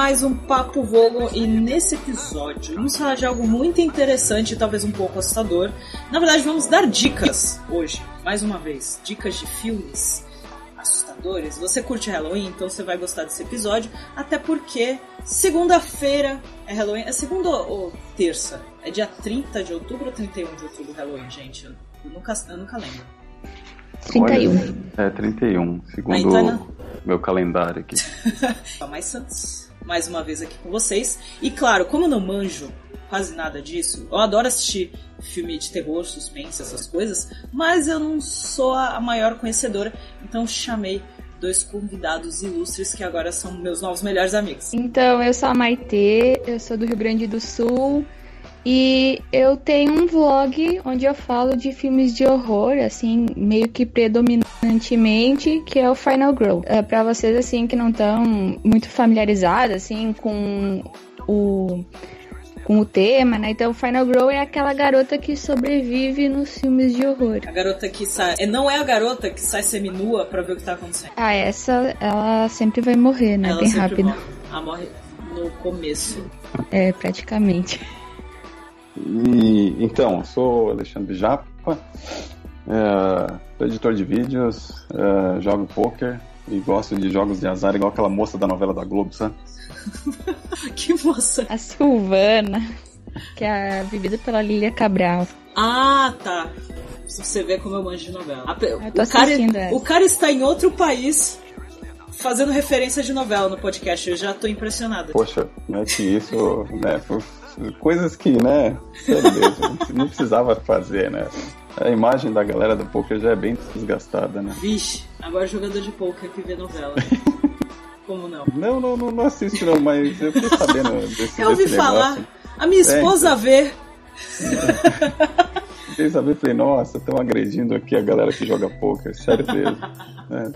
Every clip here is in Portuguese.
Mais um Papo Vogo e nesse episódio vamos falar de algo muito interessante e talvez um pouco assustador. Na verdade, vamos dar dicas hoje, mais uma vez, dicas de filmes assustadores. Você curte Halloween, então você vai gostar desse episódio, até porque segunda-feira é Halloween. É segunda ou terça? É dia 30 de outubro ou 31 de outubro Halloween, gente? Eu nunca, eu nunca lembro. 31. Olha, é 31, segundo Ah, então é na- meu calendário aqui. Mais Santos, mais uma vez aqui com vocês. E claro, como eu não manjo quase nada disso, eu adoro assistir filme de terror, suspense, essas coisas, mas eu não sou a maior conhecedora, então chamei dois convidados ilustres que agora são meus novos melhores amigos. Então, eu sou a Maitê, eu sou do Rio Grande do Sul e eu tenho um vlog onde eu falo de filmes de horror, assim, meio que predominantemente, que é o Final Grow. É, para vocês, assim, que não estão muito familiarizados, assim, com o com o tema, né? Então, o Final Grow é aquela garota que sobrevive nos filmes de horror. A garota que sai. é, Não é a garota que sai seminua pra ver o que tá acontecendo. Ah, essa, ela sempre vai morrer, né? Ela Bem rápido. morre. Ela morre no começo. É, praticamente. E, então, eu sou Alexandre Japa, é, sou editor de vídeos, é, jogo poker e gosto de jogos de azar igual aquela moça da novela da Globo, sabe? que moça. A Silvana, que é vivida pela Lilia Cabral. Ah, tá. Você vê como eu manjo de novela. A pe- Eu tô o, cara, essa. o cara está em outro país fazendo referência de novela no podcast. Eu já tô impressionada. Poxa, não é que isso, né? Coisas que, né? Meu Deus, não precisava fazer, né? A imagem da galera do poker já é bem desgastada, né? Vixe, agora jogador de poker que vê novela. Como não? Não, não, não, não assisto não, mas eu fiquei sabendo desse, Eu ouvi desse falar. negócio. A minha esposa vê. Fiquei sabendo, falei, nossa, estão agredindo aqui a galera que joga poker, certeza. né?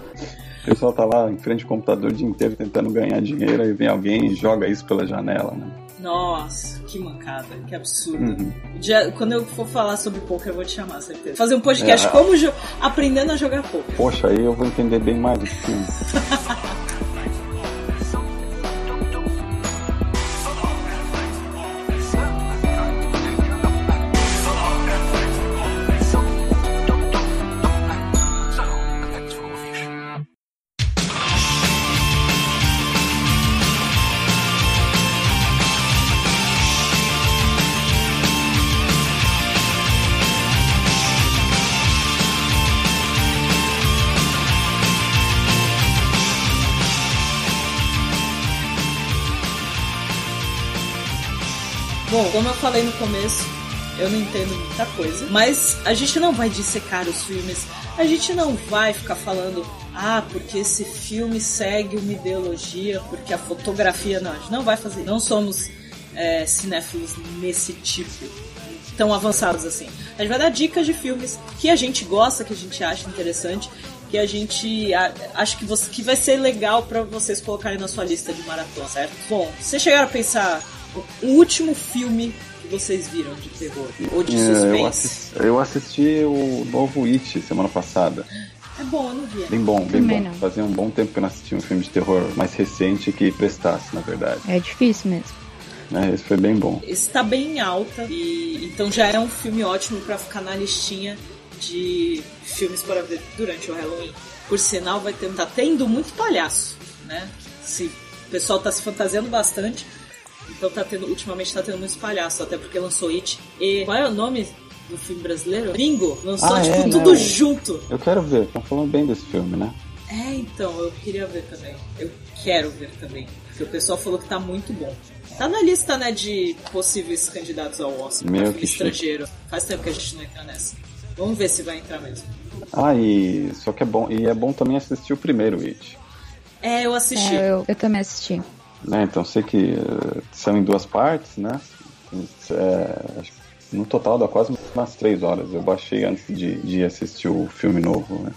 O pessoal tá lá em frente ao computador o dia inteiro tentando ganhar dinheiro, aí vem alguém e joga isso pela janela, né? Nossa, que mancada, que absurdo. Uhum. Já- quando eu for falar sobre poker, eu vou te chamar, certeza. Fazer um podcast É. como jo- aprendendo a jogar poker. Poxa, aí eu vou entender bem mais do filme. como eu falei no começo, eu não entendo muita coisa, mas a gente não vai dissecar os filmes, a gente não vai ficar falando, ah, porque esse filme segue uma ideologia, porque a fotografia. Não, a gente não vai fazer. Não somos é, cinéfilos nesse tipo, tão avançados assim. A gente vai dar dicas de filmes que a gente gosta, que a gente acha interessante. Que a gente a- acha que, você, que vai ser legal pra vocês colocarem na sua lista de maratona, certo? Bom, vocês chegaram a pensar o último filme que vocês viram de terror ou de É, eu, suspense? assisti, eu assisti o novo It semana passada. É bom, eu não vi. Bem bom, bem Também bom. não. Fazia um bom tempo que eu não assistia um filme de terror mais recente que prestasse, na verdade. É difícil mesmo. né? Esse foi bem bom. Está bem em alta e então já é um filme ótimo pra ficar na listinha de filmes para ver durante o Halloween. Por sinal, vai ter, tá tendo muito palhaço, né? Se, o pessoal tá se fantasiando bastante, então tá tendo, ultimamente tá tendo muitos palhaços, até porque lançou It. E qual é o nome do filme brasileiro? Gringo. Lançou Ah, tipo é, tudo né? junto. Eu quero ver, estão falando bem desse filme, né? É, então, eu queria ver também. Eu quero ver também. Porque o pessoal falou que tá muito bom. Tá na lista, né, de possíveis candidatos ao Oscar Meu, pra filme que chique. estrangeiro. Faz tempo que a gente não entra nessa. Vamos ver se vai entrar mesmo. Ah, e só que é bom, e é bom também assistir o primeiro It. É, eu assisti. É, eu, eu também assisti. Né? Então sei que eh, são em duas partes, né? É, no total dá quase umas três horas. Eu baixei antes de, de assistir o filme novo, né?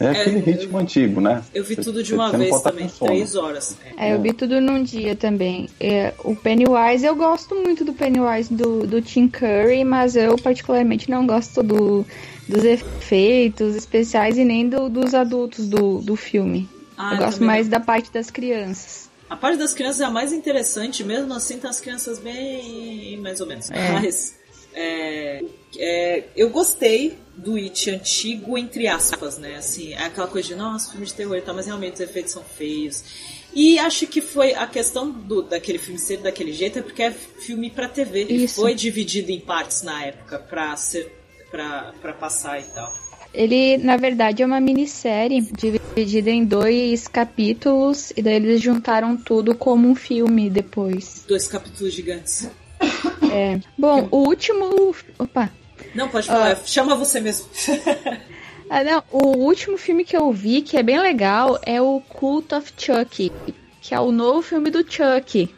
É aquele eu- ritmo antigo, né? Eu vi Cê- tudo de uma vez tá também, três horas. É. É, eu vi tudo num dia também. É, o Pennywise, eu gosto muito do Pennywise do, do Tim Curry, mas eu particularmente não gosto do, dos efeitos especiais e nem do- dos adultos do, do filme. Ah, eu gosto mais não. da parte das crianças. A parte das crianças é a mais interessante, mesmo assim tá as crianças bem mais ou menos. É. Mas é, é, eu gostei do It antigo, entre aspas, né? Assim, é aquela coisa de, nossa, filme de terror e tal, mas realmente os efeitos são feios. E acho que foi a questão do, daquele filme ser daquele jeito é porque é filme pra TV. Isso. foi dividido em partes na época pra, ser, pra passar e tal. Ele, na verdade, é uma minissérie dividida em dois capítulos, e daí eles juntaram tudo como um filme depois. Dois capítulos gigantes. É. Bom, o último. Opa! Não, pode falar, chama você mesmo. Ah, não, o último filme que eu vi, que é bem legal, é o Cult of Chuck, que é o novo filme do Chuck.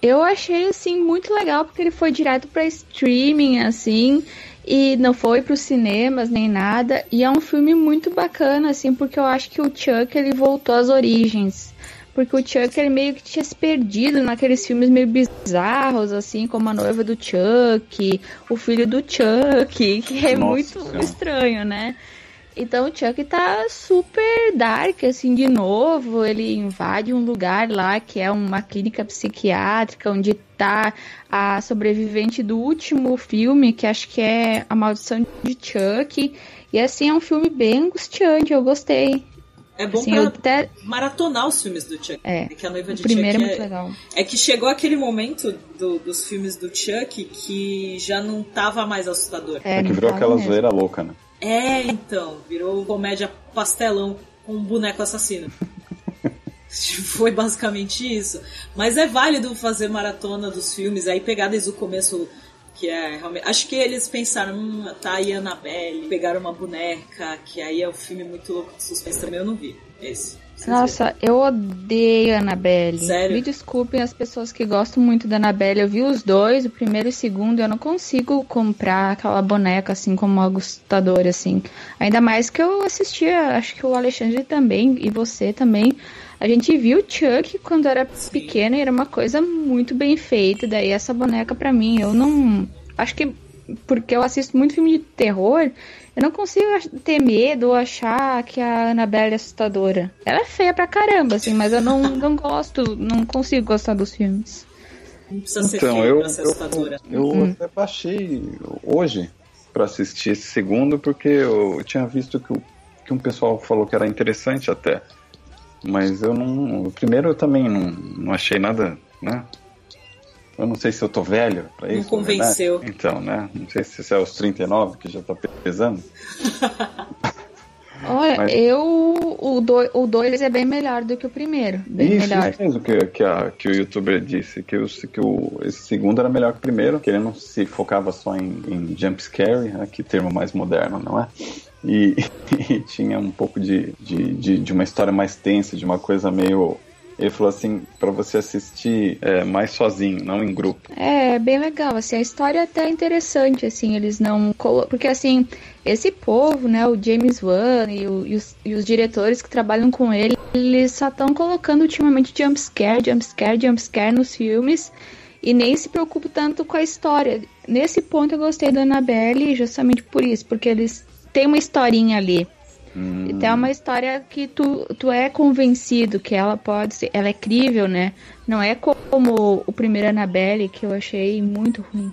Eu achei, assim, muito legal, porque ele foi direto pra streaming, assim, e não foi pros cinemas nem nada. E é um filme muito bacana, assim, porque eu acho que o Chuck, ele voltou às origens. Porque o Chuck, ele meio que tinha se perdido naqueles filmes meio bizarros, assim, como A Noiva do Chuck, O Filho do Chuck, que é Nossa muito Senhora. estranho, né? Então o Chuck tá super dark, assim, de novo. Ele invade um lugar lá que é uma clínica psiquiátrica, onde tá a sobrevivente do último filme, que acho que é A Maldição de Chuck. E assim, é um filme bem angustiante, eu gostei. É bom Assim, até... maratonar os filmes do Chuck. É, que a noiva o de primeiro Chuck é muito é, legal. é que chegou aquele momento do- dos filmes do Chuck que já não tava mais assustador. É, É que virou aquela mesmo. zoeira louca, né? É, então, virou comédia pastelão com um boneco assassino. Foi basicamente isso. Mas é válido fazer maratona dos filmes, aí pegar desde o começo, que é realmente. Acho que eles pensaram, hum, tá aí Annabelle, pegaram uma boneca, que aí é um filme muito louco de suspense também, eu não vi. Esse. Nossa, eu odeio a Annabelle. Sério? Me desculpem as pessoas que gostam muito da Annabelle. Eu vi os dois, o primeiro e o segundo, eu não consigo comprar aquela boneca assim como uma gostadora, assim. Ainda mais que eu assistia, acho que o Alexandre também, e você também. A gente viu o Chuck quando era pequena e era uma coisa muito bem feita. Daí essa boneca pra mim, eu não. Acho que porque eu assisto muito filme de terror, eu não consigo ter medo ou achar que a Annabelle é assustadora. Ela é feia pra caramba, assim, mas eu não, não gosto, não consigo gostar dos filmes. Não precisa ser Então, feio eu, pra ser assustadora. eu, eu até baixei hoje pra assistir esse segundo, porque eu tinha visto que, que um pessoal falou que era interessante até. Mas eu não. O primeiro eu também não, não achei nada, né? Eu não sei se eu tô velho pra Não isso. na convenceu. verdade. Então, né? Não sei se é os 39 que já tá pesando. Olha, Mas- eu. O 2 o dois é bem melhor do que o primeiro. Bem Isso, melhor. isso mesmo que, que, a- que o youtuber disse, que, o, que o, esse segundo era melhor que o primeiro, que ele não se focava só em, em jump scare, né, que termo mais moderno, não é? E, e tinha um pouco de, de, de, de uma história mais tensa, de uma coisa meio. Ele falou assim, pra você assistir é, mais sozinho, não em grupo. É, bem legal, assim, a história é até interessante, assim, eles não... Porque, assim, esse povo, né, o James Wan e, o- e os, e os diretores que trabalham com ele, eles só estão colocando ultimamente jumpscare, jumpscare, jumpscare nos filmes e nem se preocupam tanto com a história. Nesse ponto eu gostei da Annabelle justamente por isso, porque eles têm uma historinha ali. Hum, Então é uma história que tu, tu é convencido que ela pode ser. Ela é crível, né? Não é como o primeiro Annabelle, que eu achei muito ruim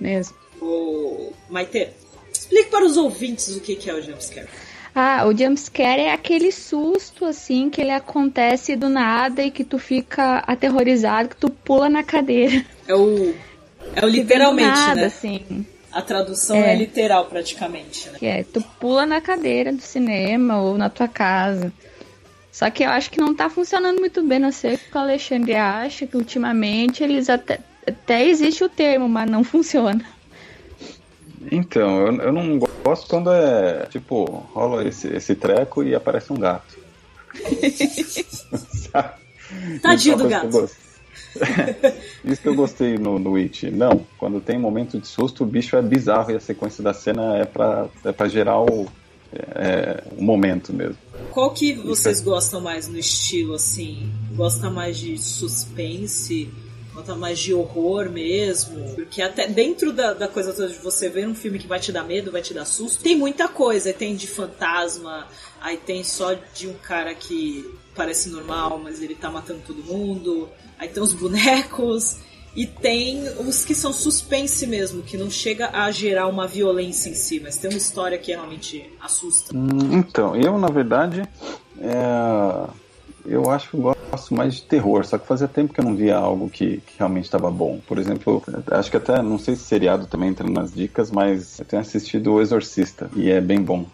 mesmo. Ô, Maite, explique para os ouvintes o que que é o jumpscare. Ah, o jumpscare é aquele susto, assim, que ele acontece do nada e que tu fica aterrorizado, que tu pula na cadeira. É o. É o literalmente, nada, né? assim. A tradução é. É. literal, praticamente, né? Que é, tu pula na cadeira do cinema ou na tua casa. Só que eu acho que não tá funcionando muito bem, não sei o que o Alexandre acha, que ultimamente eles até, até existe o termo, mas não funciona. Então, eu, eu não gosto quando é, tipo, rola esse, esse treco e aparece um gato. Tadinho é do gato. Isso que eu gostei no, no It. Não, quando tem momento de susto, o bicho é bizarro e a sequência da cena é pra, é pra gerar o, é, o momento mesmo. Qual que vocês gostam mais no estilo, assim? Gosta mais de suspense? Gosta mais de horror mesmo? Porque até dentro da, da coisa toda de você ver um filme que vai te dar medo, vai te dar susto, tem muita coisa. Tem de fantasma, aí tem só de um cara que parece normal, mas ele tá matando todo mundo. Aí tem os bonecos. E tem os que são suspense mesmo, que não chega a gerar uma violência em si, mas tem uma história que realmente assusta. Hum, então, eu, na verdade, é... eu acho que eu gosto mais de terror, só que fazia tempo que eu não via algo que, que realmente estava bom. Por exemplo, acho que até, não sei se seriado também entra nas dicas, mas eu tenho assistido O Exorcista, e é bem bom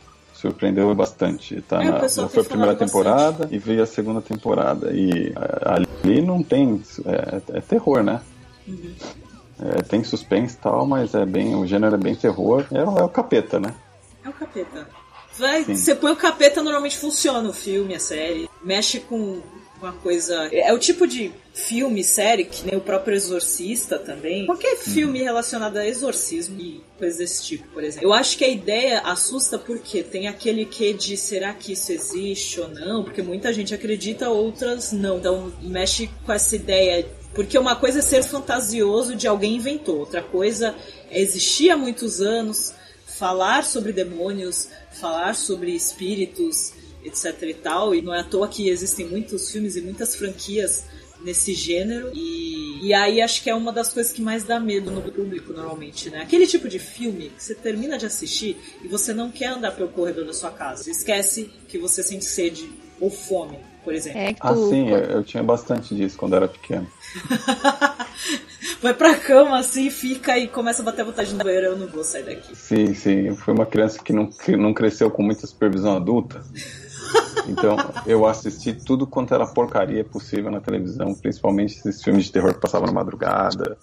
surpreendeu bastante. Tá É, na, foi a primeira temporada e veio a segunda temporada. E ali não tem. É, é terror, né? Uhum. É, tem suspense e tal, mas é bem. O gênero é bem terror. É, é o capeta, né? É o capeta. Vai, Sim. você põe o capeta, normalmente funciona o filme, a série. Mexe com uma coisa. É o tipo de filme, série, que nem o próprio Exorcista também. Qualquer filme relacionado a exorcismo e coisas desse tipo, por exemplo. Eu acho que a ideia assusta porque tem aquele que de será que isso existe ou não? Porque muita gente acredita, outras não. Então mexe com essa ideia. Porque uma coisa é ser fantasioso de alguém inventou, outra coisa é existir há muitos anos, falar sobre demônios, falar sobre espíritos, etc e tal. E não é à toa que existem muitos filmes e muitas franquias nesse gênero. E, e aí acho que é uma das coisas que mais dá medo no público normalmente, né? Aquele tipo de filme que você termina de assistir e você não quer andar pelo corredor da sua casa. Esquece que você sente sede ou fome, por exemplo. É que Ah, tu, sim, eu, eu tinha bastante disso quando era pequeno. Vai pra cama assim, fica e começa a bater a vontade no banheiro, eu não vou sair daqui. Sim, sim. Eu fui uma criança que não, que não cresceu com muita supervisão adulta. Então, eu assisti tudo quanto era porcaria possível na televisão, principalmente esses filmes de terror que passavam na madrugada,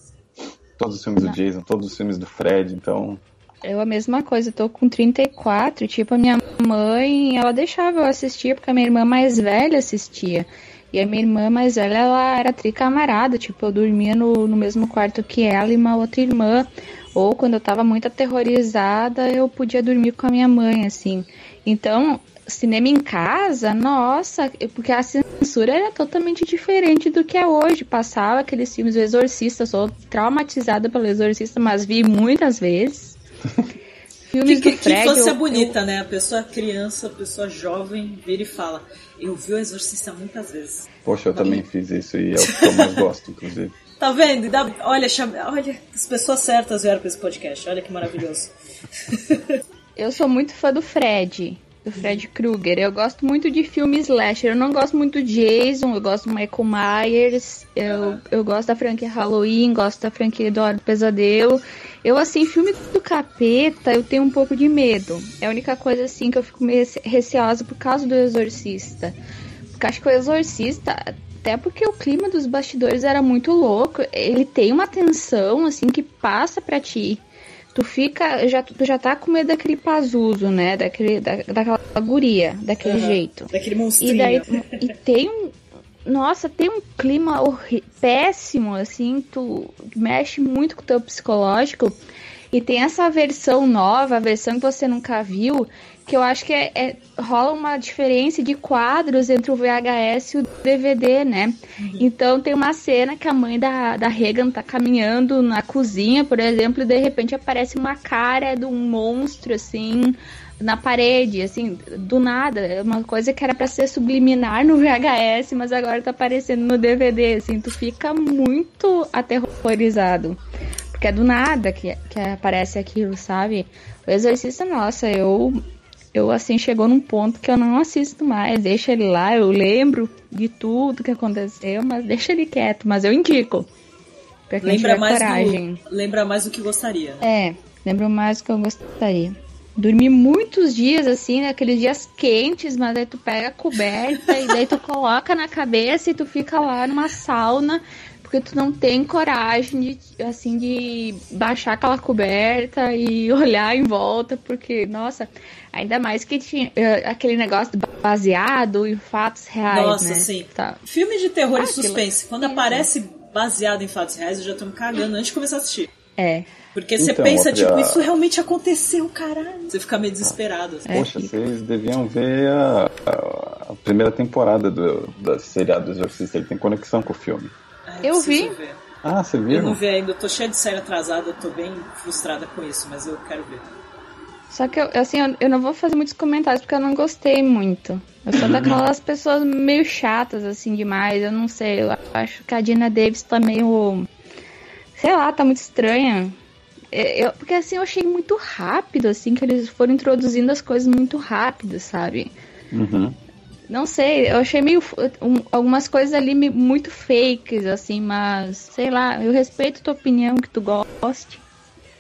todos os filmes do Jason, todos os filmes do Fred, então... Eu a mesma coisa, tô com 34, tipo, a minha mãe, ela deixava eu assistir porque a minha irmã mais velha assistia. E a minha irmã mais velha, ela era tricamarada, tipo, eu dormia no, no mesmo quarto que ela e uma outra irmã. Ou quando eu tava muito aterrorizada, eu podia dormir com a minha mãe, assim. Então, cinema em casa, nossa, porque a censura era totalmente diferente do que é hoje. Passava aqueles filmes do Exorcista, sou traumatizada pelo Exorcista, mas vi muitas vezes. Filmes Que, que, do Fred. que infância eu- bonita, né? A pessoa criança, a pessoa jovem vira e fala: Eu vi o Exorcista muitas vezes. Poxa, eu também fiz isso e é o que eu mais gosto, inclusive. Tá vendo? Dá- olha, chama- olha, as pessoas certas vieram pra esse podcast. Olha que maravilhoso. Eu sou muito fã do Fred, do Fred Krueger. Eu gosto muito de filmes slasher. Eu não gosto muito do Jason, eu gosto do Michael Myers, eu, eu gosto da franquia Halloween, gosto da franquia do do Pesadelo. Eu, assim, filme do capeta, eu tenho um pouco de medo. É a única coisa, assim, que eu fico meio rece- receosa por causa do Exorcista. Porque acho que o Exorcista, até porque o clima dos bastidores era muito louco, ele tem uma tensão, assim, que passa pra ti. Tu fica, já, tu já tá com medo daquele Pazuzu, né? Daquele, da, daquela guria, daquele Aham. jeito. Daquele E monstrinho. daí, e tem um, nossa, tem um clima péssimo, assim, tu mexe muito com o teu psicológico. E tem essa versão nova, a versão que você nunca viu, que eu acho que é, é- rola uma diferença de quadros entre o VHS e o DVD, né? Então tem uma cena que a mãe da, da Regan tá caminhando na cozinha, por exemplo, e de repente aparece uma cara de um monstro, assim, na parede, assim, do nada. É uma coisa que era pra ser subliminar no VHS, mas agora tá aparecendo no DVD, assim, tu fica muito aterrorizado. Porque é do nada que, que aparece aquilo, sabe? O Exorcista, nossa, eu. Eu, assim, chegou num ponto que eu não assisto mais. Deixa ele lá, eu lembro de tudo que aconteceu, mas deixa ele quieto. Mas eu indico. Lembra mais, coragem. do, lembra mais do que gostaria. É, lembro mais do que eu gostaria. Dormi muitos dias, assim, naqueles dias quentes, mas aí tu pega a coberta e daí tu coloca na cabeça e tu fica lá numa sauna, porque tu não tem coragem de, assim, de baixar aquela coberta e olhar em volta, porque, nossa, ainda mais que tinha eh, aquele negócio baseado em fatos reais, Nossa, né? sim. Tá. Filme de terror Ah, e suspense. Quando loucura. aparece baseado em fatos reais, eu já tô me cagando antes de começar a assistir. É, Porque você Então, pensa, outra- tipo, isso realmente aconteceu, caralho. Você fica meio desesperado. assim. É, Poxa, fica. vocês deviam ver a, a- a primeira temporada do, da seriado do Exorcista. Ele tem conexão com o filme. Eu vi. ver. Ah, você Eu viu? não vi ainda, eu tô cheia de série atrasada, eu tô bem frustrada com isso, mas eu quero ver. Só que, eu, assim, eu, eu, não vou fazer muitos comentários porque eu não gostei muito. Eu sou daquelas pessoas meio chatas, assim, demais. Eu não sei, eu acho que a Dina Davis tá meio. Sei lá, tá muito estranha. É, eu, porque, assim, eu achei muito rápido, assim, que eles foram introduzindo as coisas muito rápido, sabe? Uhum. Não sei, eu achei meio. Um, algumas coisas ali muito fakes, assim, mas sei lá, eu respeito tua opinião que tu goste.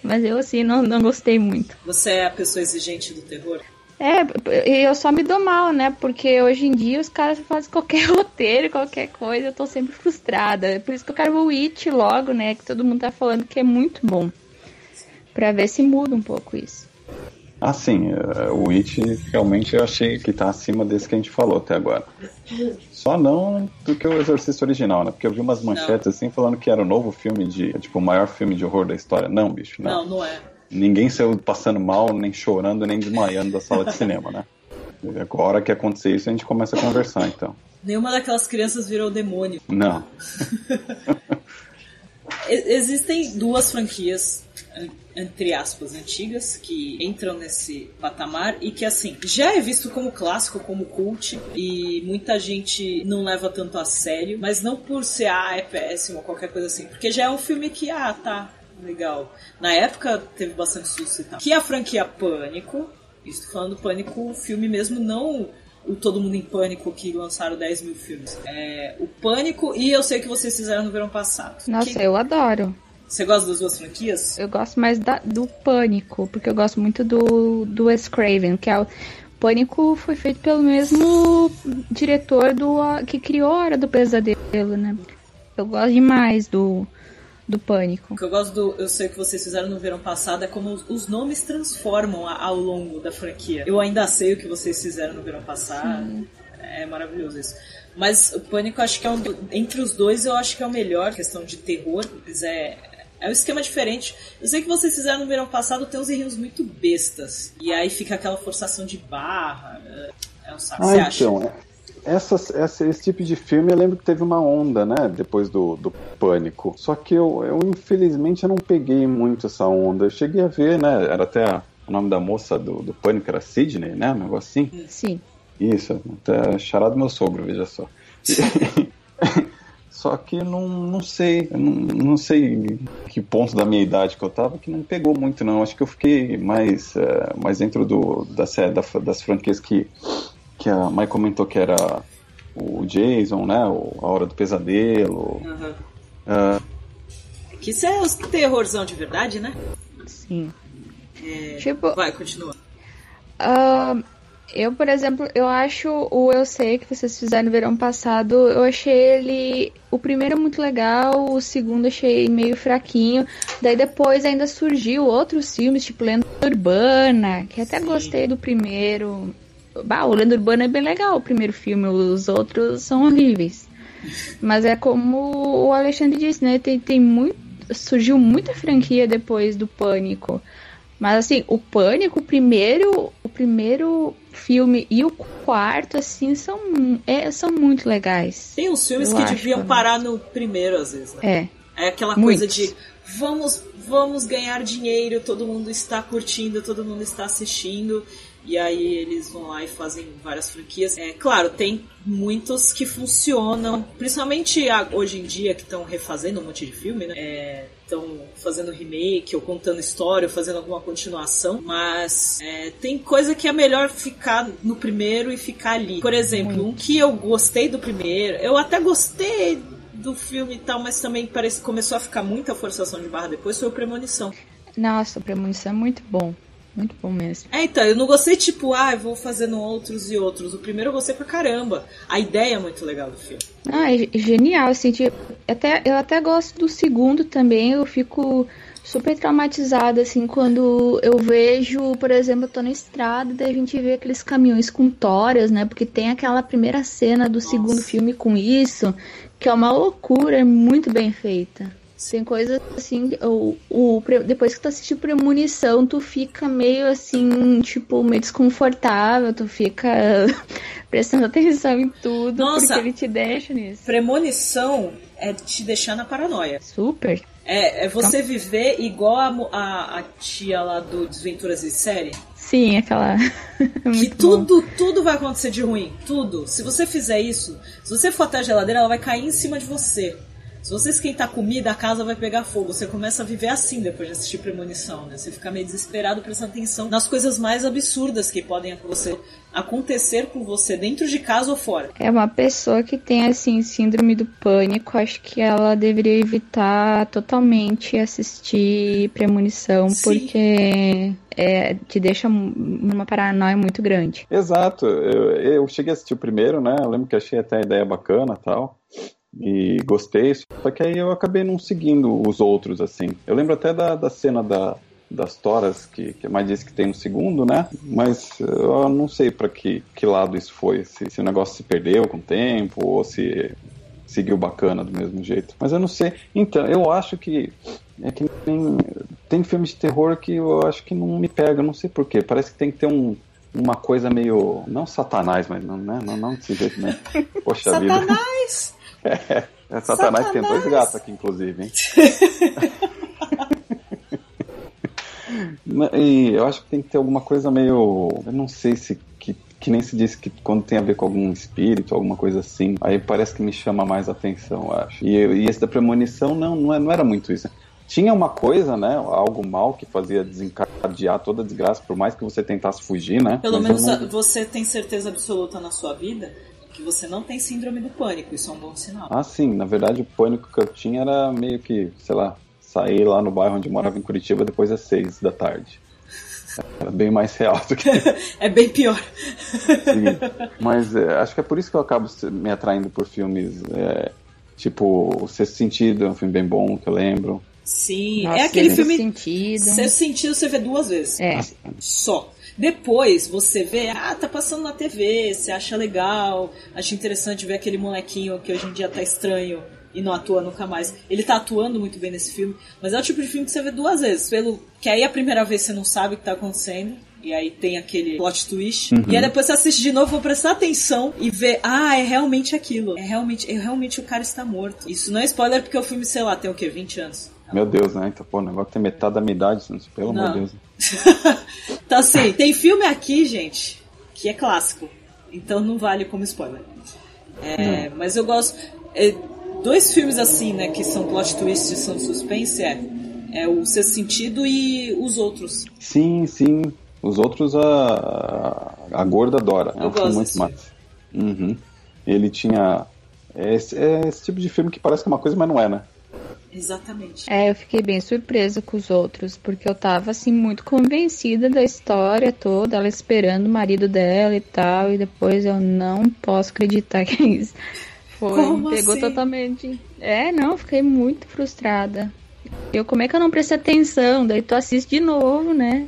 Mas eu, assim, não, não gostei muito. Você é a pessoa exigente do terror? É, e eu só me dou mal, né? Porque hoje em dia os caras fazem qualquer roteiro, qualquer coisa, eu tô sempre frustrada. Por isso que eu quero o It logo, né? Que todo mundo tá falando que é muito bom. Pra ver se muda um pouco isso. Ah, sim, é, o It realmente eu achei que tá acima desse que a gente falou até agora. Só não do que o Exorcista original, né? Porque eu vi umas manchetes não. assim falando que era o novo filme de. Tipo, o maior filme de horror da história. Não, bicho, não. Não, não é. Ninguém saiu passando mal, nem chorando, nem desmaiando da sala de cinema, né? Agora que acontecer isso, a gente começa a conversar, então. Nenhuma daquelas crianças virou demônio. Não. Existem duas franquias entre aspas, antigas, que entram nesse patamar e que, assim, já é visto como clássico, como cult, e muita gente não leva tanto a sério, mas não por ser, ah, é péssimo ou qualquer coisa assim, porque já é um filme que, ah, tá, legal. Na época teve bastante sucesso. Que é a franquia Pânico, estou falando Pânico, o filme mesmo, não o Todo Mundo em Pânico que lançaram 10 mil filmes. É, o Pânico e eu sei que vocês fizeram no verão passado. Nossa, que... eu adoro. Você gosta das duas franquias? Eu gosto mais da, do Pânico, porque eu gosto muito do, do Wes Craven, que é o Pânico foi feito pelo mesmo diretor do que criou a Hora do Pesadelo, né? Eu gosto demais do, do Pânico. O que eu gosto do Eu Sei Que Vocês Fizeram no verão passado é como os, os nomes transformam ao longo da franquia. Eu ainda sei o que vocês fizeram no verão passado. Sim. É maravilhoso isso. Mas o Pânico, acho que é um. Entre os dois, eu acho que é o melhor. Questão de terror. Mas é, é um esquema diferente. Eu sei que vocês fizeram no verão passado, tem uns errinhos muito bestas. E aí fica aquela forçação de barra. É um saco. Ah, Você acha? Então, é. Essa, essa, esse tipo de filme eu lembro que teve uma onda, né? Depois do, do Pânico. Só que eu, eu, infelizmente, eu não peguei muito essa onda. Eu cheguei a ver, né? Era até a, o nome da moça do, do Pânico era Sidney, né? Um negócio assim. Sim. Isso, até charado meu sogro, veja só. Só que não, não sei, não, não sei que ponto da minha idade que eu tava que não pegou muito, não. Acho que eu fiquei mais, é, mais dentro do, da, da, das franquias que, que a Mai comentou que era o Jason, né? O, a Hora do Pesadelo. Uhum. Uh, que isso é os terrorzão de verdade, né? Sim. É... Tipo... Vai, continua. Uh, eu, por exemplo, eu acho o Eu Sei que vocês fizeram no verão passado, eu achei ele. O primeiro muito legal, o segundo achei meio fraquinho. Daí depois ainda surgiu outros filmes, tipo Lenda Urbana, que até Sim. gostei do primeiro. Bah, o Lenda Urbana é bem legal, o primeiro filme, os outros são horríveis. Mas é como o Alexandre disse, né? Tem, tem muito. Surgiu muita franquia depois do Pânico. Mas assim, o Pânico, o primeiro, o primeiro filme e o quarto, assim, são, é, são muito legais. Tem uns filmes que acho, deviam parar no primeiro, às vezes, né? É. É aquela coisa de vamos, vamos ganhar dinheiro, todo mundo está curtindo, todo mundo está assistindo. E aí eles vão lá e fazem várias franquias. É claro, tem muitos que funcionam, principalmente hoje em dia que estão refazendo um monte de filme, né? Estão é, fazendo remake ou contando história ou fazendo alguma continuação, mas é, tem coisa que é melhor ficar no primeiro e ficar ali. Por exemplo, um que eu gostei do primeiro, eu até gostei do filme e tal, mas também parece começou a ficar muita forçação de barra depois foi o Premonição. Nossa, o Premonição é muito bom. Muito bom mesmo. É, então, eu não gostei tipo, ah, vou fazendo outros e outros. O primeiro eu gostei pra caramba. A ideia é muito legal do filme. Ah, é genial, assim, tipo, até, eu até gosto do segundo também, eu fico super traumatizada, assim, quando eu vejo, por exemplo, eu tô na estrada, daí a gente vê aqueles caminhões com toras, né, porque tem aquela primeira cena do Nossa. segundo filme com isso, que é uma loucura, é muito bem feita. Tem coisas assim, o, o, depois que tu assistiu Premonição, tu fica meio assim, tipo, meio desconfortável, tu fica prestando atenção em tudo, Nossa, porque ele te deixa nisso. Premonição é te deixar na paranoia. Super. É, é você viver igual a, a, a tia lá do Desventuras de Série. Sim, aquela. que tudo, tudo vai acontecer de ruim. Tudo. Se você fizer isso, se você for até a geladeira, ela vai cair em cima de você. Se você esquentar comida, a casa vai pegar fogo. Você começa a viver assim depois de assistir Premonição, né? Você fica meio desesperado prestando atenção nas coisas mais absurdas que podem acontecer, acontecer com você dentro de casa ou fora. É uma pessoa que tem, assim, síndrome do pânico. Acho que ela deveria evitar totalmente assistir Premonição, Sim. porque é, te deixa numa paranoia muito grande. Exato. Eu, eu cheguei a assistir o primeiro, né? Eu lembro que achei até a ideia bacana tal e gostei, só que aí eu acabei não seguindo os outros, assim. Eu lembro até da, da cena da, das toras que, que a mãe disse que tem no segundo, né? Mas eu não sei para que, que lado isso foi, se, se o negócio se perdeu com o tempo ou se seguiu bacana do mesmo jeito. Mas eu não sei. Então, eu acho que é que tem, tem filmes de terror que eu acho que não me pega, não sei porquê. Parece que tem que ter um, uma coisa meio. Não satanás, mas não, né? não, não desse jeito, né? Poxa satanás! É, é Satanás, Satanás tem dois gatos aqui, inclusive, hein? e eu acho que tem que ter alguma coisa meio. Eu não sei se. Que, que nem se diz que quando tem a ver com algum espírito, alguma coisa assim, aí parece que me chama mais atenção, eu acho. E, e esse da premonição não, não, é, não era muito isso. Tinha uma coisa, né? Algo mal que fazia desencadear toda a desgraça, por mais que você tentasse fugir, né? Pelo Mas menos não... você tem certeza absoluta na sua vida que você não tem síndrome do pânico, isso é um bom sinal. Ah, sim, na verdade o pânico que eu tinha era meio que, sei lá, sair lá no bairro onde morava em Curitiba depois das seis da tarde. Era bem mais real do que. é bem pior. Sim. Mas é, acho que é por isso que eu acabo me atraindo por filmes. É, tipo, O Sexto Sentido é um filme bem bom, que eu lembro. Sim, Nossa, é aquele filme. Sentido. Sexto Sentido você vê duas vezes. É. Só. Depois você vê, ah, tá passando na TV, você acha legal, acha interessante ver aquele molequinho que hoje em dia tá estranho e não atua nunca mais. Ele tá atuando muito bem nesse filme, mas é o tipo de filme que você vê duas vezes, pelo que aí a primeira vez você não sabe o que tá acontecendo. E aí tem aquele plot twist. Uhum. E aí depois você assiste de novo, vou prestar atenção e ver, ah, é realmente aquilo. É realmente, é realmente o cara está morto. Isso não é spoiler porque o filme, sei lá, tem o quê? 20 anos. Meu Deus, né? Então, pô, o negócio tem metade da minha idade, pelo amor de Deus. Então, assim, tem filme aqui, gente, que é clássico. Então não vale como spoiler. É, mas eu gosto. É, dois filmes assim, né, que são plot twists e são suspense, é, é o Seu Sentido e os outros. Sim, sim. Os outros a, a Gorda adora. É um filme muito massa. Uhum. Ele tinha. É esse, é esse tipo de filme que parece que é uma coisa, mas não é, né? Exatamente. É, eu fiquei bem surpresa com os outros, porque eu tava assim muito convencida da história toda, ela esperando o marido dela e tal, e depois eu não posso acreditar que é isso. Foi, Como pegou assim? totalmente. É, não, fiquei muito frustrada. Eu, como é que eu não prestei atenção? Daí tu assiste de novo, né?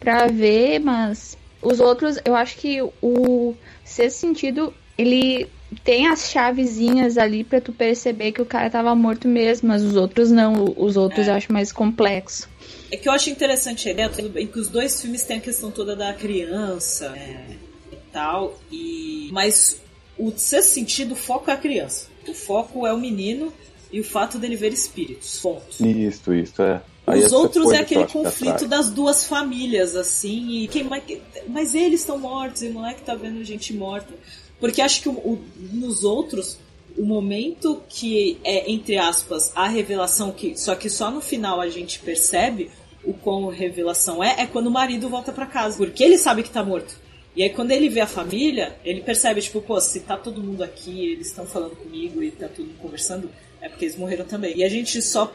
Pra ver, mas os outros, eu acho que o sexto sentido, ele tem as chavezinhas ali para tu perceber que o cara tava morto mesmo, mas os outros não. Os outros é. eu acho mais complexo. É que eu acho interessante a ideia, tudo bem que os dois filmes têm a questão toda da criança é, e tal, e mas o sexto sentido, o foco é a criança. O foco é o menino e o fato dele ver espíritos. Ponto. Isso, isso, é. Aí Os outros é aquele conflito das duas famílias, assim, e quem mais. Mas eles estão mortos e o moleque tá vendo gente morta. Porque acho que o, o, nos outros, o momento que é, entre aspas, a revelação, que só que só no final a gente percebe o quão revelação é, é quando o marido volta para casa. Porque ele sabe que tá morto. E aí quando ele vê a família, ele percebe, tipo, pô, se tá todo mundo aqui, eles estão falando comigo e tá todo mundo conversando, é porque eles morreram também. E a gente só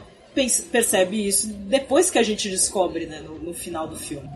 percebe isso depois que a gente descobre, né, no, no final do filme.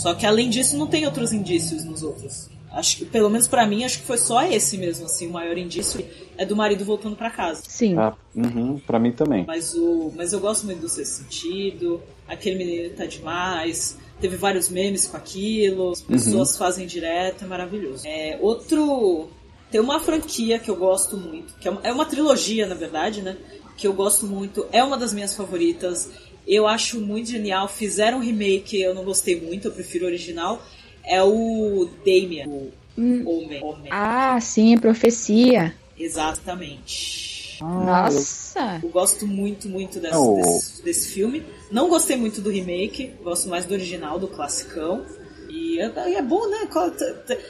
Só que além disso, não tem outros indícios nos outros. Acho que, pelo menos para mim, acho que foi só esse mesmo, assim, o maior indício é do marido voltando para casa. Sim. Ah, uhum, para mim também. Mas, o, mas eu gosto muito do seu sentido, aquele menino tá demais, teve vários memes com aquilo, as uhum. pessoas uhum. fazem direto, é maravilhoso. É, outro. Tem uma franquia que eu gosto muito, que é uma, é uma trilogia, na verdade, né? Que eu gosto muito, é uma das minhas favoritas. Eu acho muito genial. Fizeram um remake, eu não gostei muito, eu prefiro o original é o Damien, o hum. homem, homem. Ah, sim, profecia. Exatamente. Nossa! Eu gosto muito, muito desse, Oh. desse, desse filme. Não gostei muito do remake, gosto mais do original, do classicão. E é, é bom, né?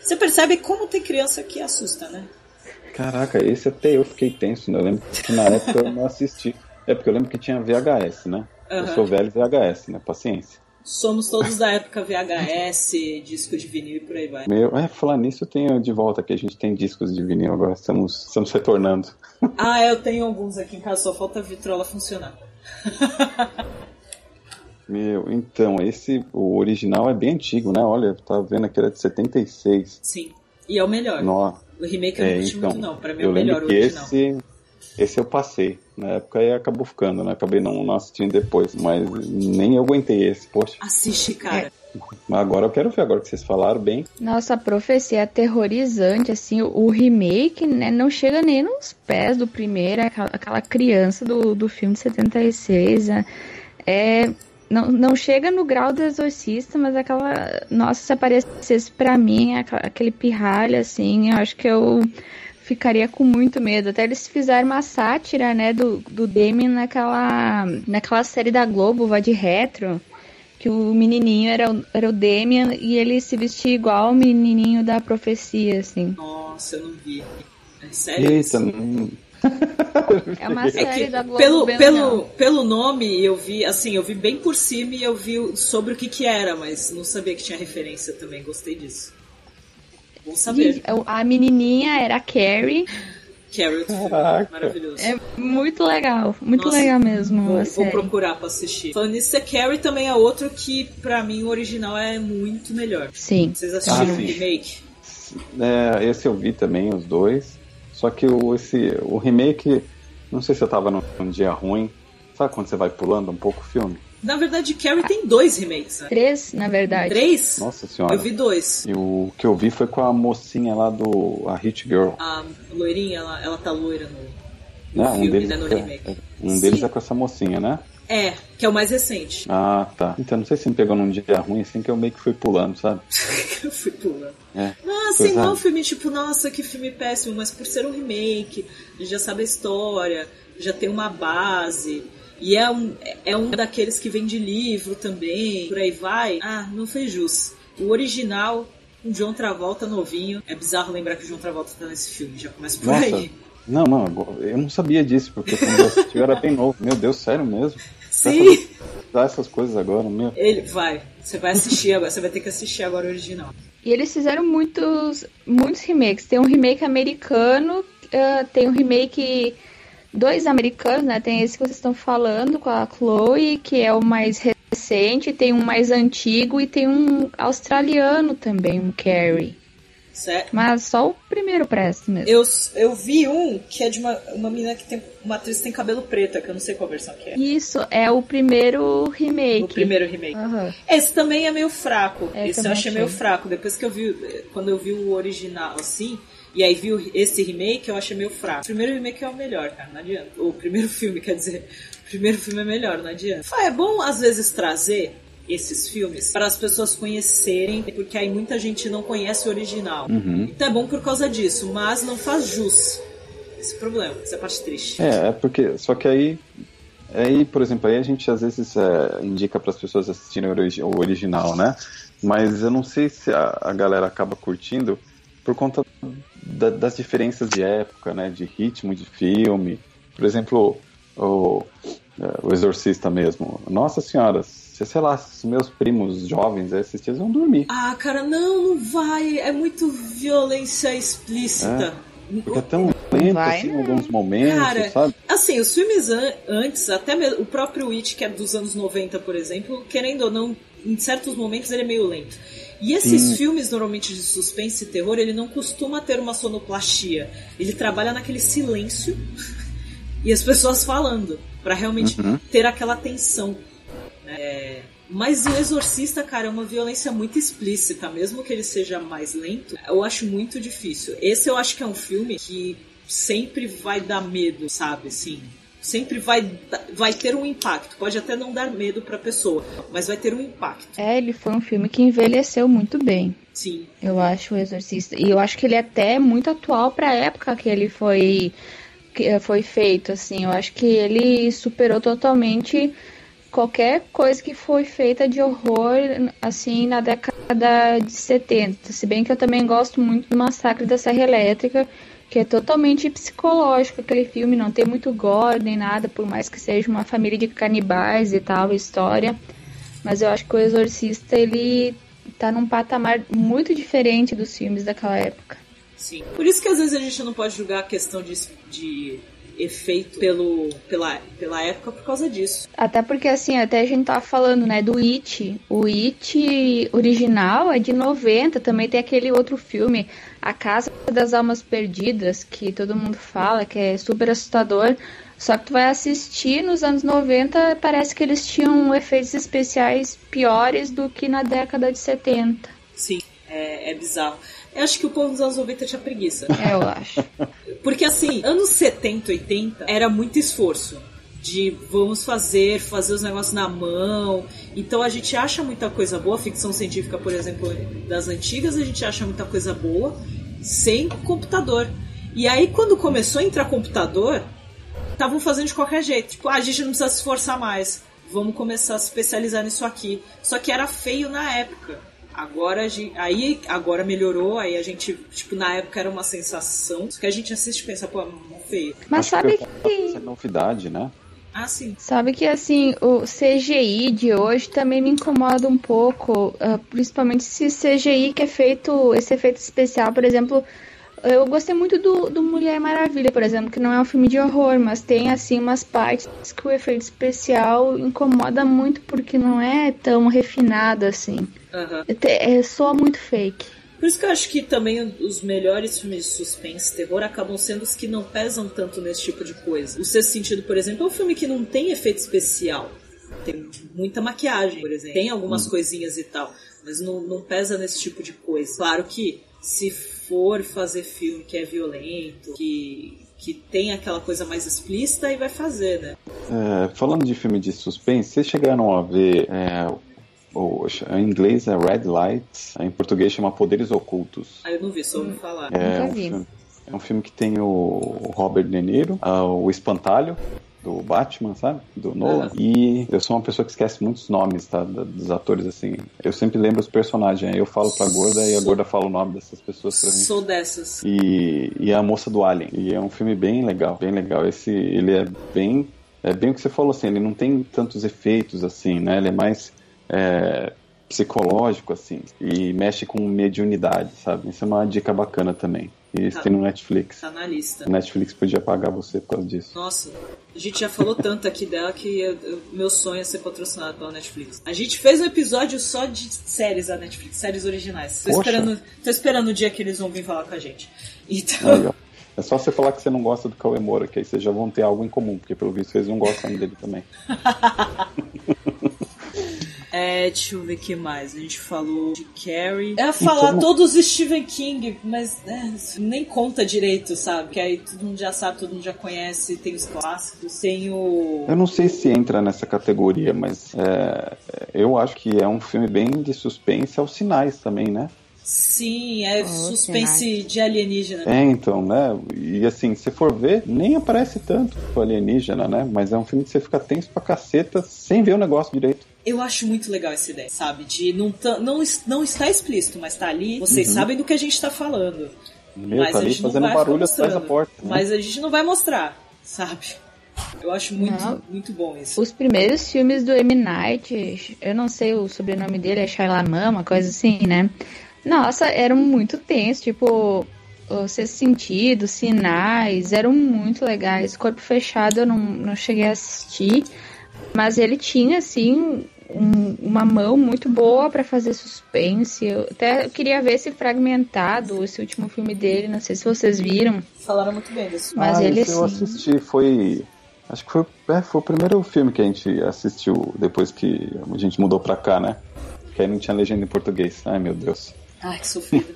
Você percebe como tem criança que assusta, né? Caraca, esse até eu fiquei tenso, né? Eu lembro que na época eu não assisti. É porque eu lembro que tinha VHS, né? Eu Aham. sou velho VHS, né? Paciência. Somos todos da época VHS, disco de vinil e por aí vai. Meu, é, falar nisso eu tenho de volta que a gente tem discos de vinil agora, estamos, estamos retornando. Ah, eu tenho alguns aqui em casa, só falta a vitrola funcionar. Meu, então, esse, o original é bem antigo, né? Olha, tava vendo que era de 76. Sim. E é o melhor. Nó, O remake eu é, não curti então, muito, não. Pra mim é o melhor, o original. esse, esse eu passei. Na época aí acabou ficando, né? Acabei não, não assistindo depois, mas nem eu aguentei esse, poxa. Assiste, cara. Mas agora eu quero ver, agora que vocês falaram bem. Nossa, a profecia é aterrorizante, assim, o remake, né, não chega nem nos pés do primeiro, aquela, aquela criança do, do filme de 76, né, é, não, não chega no grau do exorcista, mas aquela, nossa, se aparecesse pra mim, aquela- aquele pirralho, assim, eu acho que eu ficaria com muito medo, até eles fizeram uma sátira, né, do, do Damien naquela, naquela série da Globo, Vai de Retro, que o menininho era, o- era o Damian e ele se vestia igual ao menininho da profecia, assim. Nossa, eu não vi. É sério? Eita, isso? hum, É uma É série que da Globo pelo, pelo, legal. pelo nome eu vi, assim, eu vi bem por cima e eu vi o- sobre o que que era, mas não sabia que tinha referência também, gostei disso. Bom saber. Gente, a menininha era a Carrie. Caraca. maravilhoso. É muito legal, muito Nossa, legal mesmo Vou, vou procurar pra assistir. Falando nisso, The Carrie também é outro que, pra mim, o original é muito melhor. Sim. Vocês assistiram Ah, o remake? É, esse eu vi também, os dois. Só que o, esse, o remake, não sei se eu tava num, num dia ruim. Sabe quando você vai pulando um pouco o filme? Na verdade, Carrie tem dois remakes, né? Três, na verdade. Três? Nossa senhora. Eu vi dois. E o que eu vi foi com a mocinha lá do a Hit Girl. A loirinha, ela, ela tá loira no, no Né? Um, filme, deles né? No é, remake. é- um deles Sim. é com essa mocinha, né? É, que é o mais recente. Ah, tá. Então não sei se me pegou num dia ruim, assim que eu meio que fui pulando, sabe? eu fui pulando. É. Não, assim, não filme tipo, nossa, que filme péssimo, mas por ser um remake, a gente já sabe a história, já tem uma base. E é um, é um daqueles que vem de livro também, por aí vai. Ah, não fez jus. O original, o John Travolta novinho. É bizarro lembrar que o John Travolta tá nesse filme, já começa por Nossa. aí. Não, não, eu não sabia disso, porque quando eu assisti eu era bem novo. Meu Deus, sério mesmo? Sim, Dá essas coisas agora, meu. ele vai. Você vai assistir agora, você vai ter que assistir agora o original. E eles fizeram muitos, muitos remakes. Tem um remake americano, ah, tem um remake. Dois americanos, né? Tem esse que vocês estão falando com a Chloe, que é o mais recente, tem um mais antigo e tem um australiano também, um Carrie. Certo? Mas só o primeiro presta mesmo. Eu, eu vi um que é de uma, uma menina que tem. Uma atriz que tem cabelo preto, que eu não sei qual versão que é. Isso, é o primeiro remake. O primeiro remake. Aham. Esse também é meio fraco. É, Esse eu achei achei. meio fraco. Depois que eu vi. Quando eu vi o original assim. E aí vi o- esse remake, eu achei meio fraco. O primeiro remake é o melhor, cara, não adianta. O primeiro filme, quer dizer, o primeiro filme é melhor, não adianta. É bom, às vezes, trazer esses filmes para as pessoas conhecerem, porque aí muita gente não conhece o original. Então é bom por causa disso, mas não faz jus. Esse problema, essa é a parte triste. É, é porque. Só que aí. Aí, por exemplo, aí a gente às vezes é, indica para as pessoas assistirem o, origi- o original, né? Mas eu não sei se a, a galera acaba curtindo por conta da- das diferenças de época, né? De ritmo de filme. Por exemplo, o, é, o Exorcista mesmo. Nossa Senhora, se, sei lá, se os meus primos jovens assistirem, vão dormir. Ah, cara, não, não vai. É muito violência explícita. Porque é tão lento Vai, assim em alguns momentos, Cara, sabe? assim, os filmes an- antes, até mesmo o próprio It, que é dos anos 90, por exemplo, querendo ou não, em certos momentos ele é meio lento. E esses Sim. filmes, normalmente de suspense e terror, ele não costuma ter uma sonoplastia. Ele trabalha naquele silêncio e as pessoas falando, pra realmente Uhum. ter aquela tensão. É, Mas o Exorcista, cara, é uma violência muito explícita, mesmo que ele seja mais lento, eu acho muito difícil. Esse eu acho que é um filme que sempre vai dar medo, sabe? Assim, sempre vai, vai ter um impacto. Pode até não dar medo pra pessoa, mas vai ter um impacto. É, ele foi um filme que envelheceu muito bem. Sim. Eu acho o Exorcista. E eu acho que ele é até muito atual pra época que ele foi que foi feito, assim. Eu acho que ele superou totalmente qualquer coisa que foi feita de horror, assim, na década de 70. Se bem que eu também gosto muito do Massacre da Serra Elétrica, que é totalmente psicológico aquele filme, não tem muito gore nem nada, por mais que seja uma família de canibais e tal, história. Mas eu acho que o Exorcista, ele tá num patamar muito diferente dos filmes daquela época. Sim. Por isso que às vezes a gente não pode julgar a questão de, de efeito pelo, pela, pela época por causa disso. Até porque, assim, até a gente tava falando, né, do It. O It original é de 90, também tem aquele outro filme, A Casa das Almas Perdidas, que todo mundo fala, que é super assustador. Só que tu vai assistir nos anos 90, parece que eles tinham efeitos especiais piores do que na década de 70. Sim, é, é bizarro. Eu acho que o povo dos anos 90 tinha preguiça. É, eu acho. Porque assim, anos 70, 80 era muito esforço. De vamos fazer, fazer os negócios na mão. Então a gente acha muita coisa boa, ficção científica, por exemplo, das antigas, a gente acha muita coisa boa sem computador. E aí quando começou a entrar computador, estavam fazendo de qualquer jeito. Tipo, ah, a gente não precisa se esforçar mais. Vamos começar a se especializar nisso aqui. Só que era feio na época. Agora, aí, agora melhorou, aí a gente, tipo, na época era uma sensação. que a gente assiste e pensa, pô, é feio. Mas Acho sabe que... que... É novidade, né? Ah, sim. Sabe que, assim, o CGI de hoje também me incomoda um pouco, uh, principalmente se CGI que é feito, esse efeito especial, por exemplo, eu gostei muito do, do Mulher Maravilha, por exemplo, que não é um filme de horror, mas tem assim umas partes que o efeito especial incomoda muito porque não é tão refinado assim. Uhum. É, é só muito fake. Por isso que eu acho que também os melhores filmes de suspense, terror, acabam sendo os que não pesam tanto nesse tipo de coisa. O Sexto Sentido, por exemplo, é um filme que não tem efeito especial. Tem muita maquiagem, por exemplo. Tem algumas hum. coisinhas e tal. Mas não, não pesa nesse tipo de coisa. Claro que se for fazer filme que é violento, que, que tem aquela coisa mais explícita, e vai fazer, né? É, falando de filme de suspense, vocês chegaram a ver. É, o, em inglês é Red Lights, em português chama Poderes Ocultos. Ah, eu não vi, só ouvi falar. É, um filme, é um filme que tem o Robert De Niro, uh, o Espantalho, do Batman, sabe? Do Nolan. Uhum. E eu sou uma pessoa que esquece muitos nomes, tá? Dos atores, assim. Eu sempre lembro os personagens. Aí eu falo pra gorda sou... e a gorda fala o nome dessas pessoas pra mim. Sou dessas. E, e a moça do Alien. E é um filme bem legal, bem legal. Esse, ele é bem. É bem o que você falou, assim. Ele não tem tantos efeitos, assim, né? Ele é mais. É, psicológico, assim, e mexe com mediunidade, sabe? Isso é uma dica bacana também. E isso tá. tem no Netflix. Tá na lista. O Netflix podia pagar você por causa disso. Nossa, a gente já falou tanto aqui dela que eu, eu, meu sonho é ser patrocinado pela Netflix. A gente fez um episódio só de séries da Netflix, séries originais. Tô esperando, tô esperando o dia que eles vão vir falar com a gente. Então. Aí, é só você falar que você não gosta do Cauê Moura, que aí vocês já vão ter algo em comum, porque pelo visto vocês não gostam dele também. É, deixa eu ver o que mais. A gente falou de Carrie. É falar então... todos os Stephen King, mas é, nem conta direito, sabe? Que aí todo mundo já sabe, todo mundo já conhece. Tem os clássicos, tem o. Eu não sei se entra nessa categoria, mas é, eu acho que é um filme bem de suspense aos sinais também, né? Sim, é oh, suspense de alienígena. É, então, né? E assim, se for ver, nem aparece tanto o alienígena, né? Mas é um filme que você fica tenso pra caceta sem ver o negócio direito. Eu acho muito legal essa ideia, sabe? De não, não, não está explícito, mas tá ali. Vocês uhum. sabem do que a gente tá falando. Meu, mas tá a gente fazendo barulho atrás da porta. Né? Mas a gente não vai mostrar, sabe? Eu acho muito, muito bom isso. Os primeiros filmes do M. Night, eu não sei o sobrenome dele, é Shyamalan, uma coisa assim, né? Nossa, eram muito tensos, tipo, o sexto sentido, sinais, eram muito legais. Corpo fechado eu não, não cheguei a assistir, mas ele tinha, assim, um, uma mão muito boa para fazer suspense. Eu até queria ver esse fragmentado, esse último filme dele, não sei se vocês viram. Falaram muito bem disso. Mas ah, ele, assim... eu assisti, foi... Acho que foi, é, foi o primeiro filme que a gente assistiu depois que a gente mudou pra cá, né? Que aí não tinha legenda em português. Ai, meu Deus. Ai, que sofrido.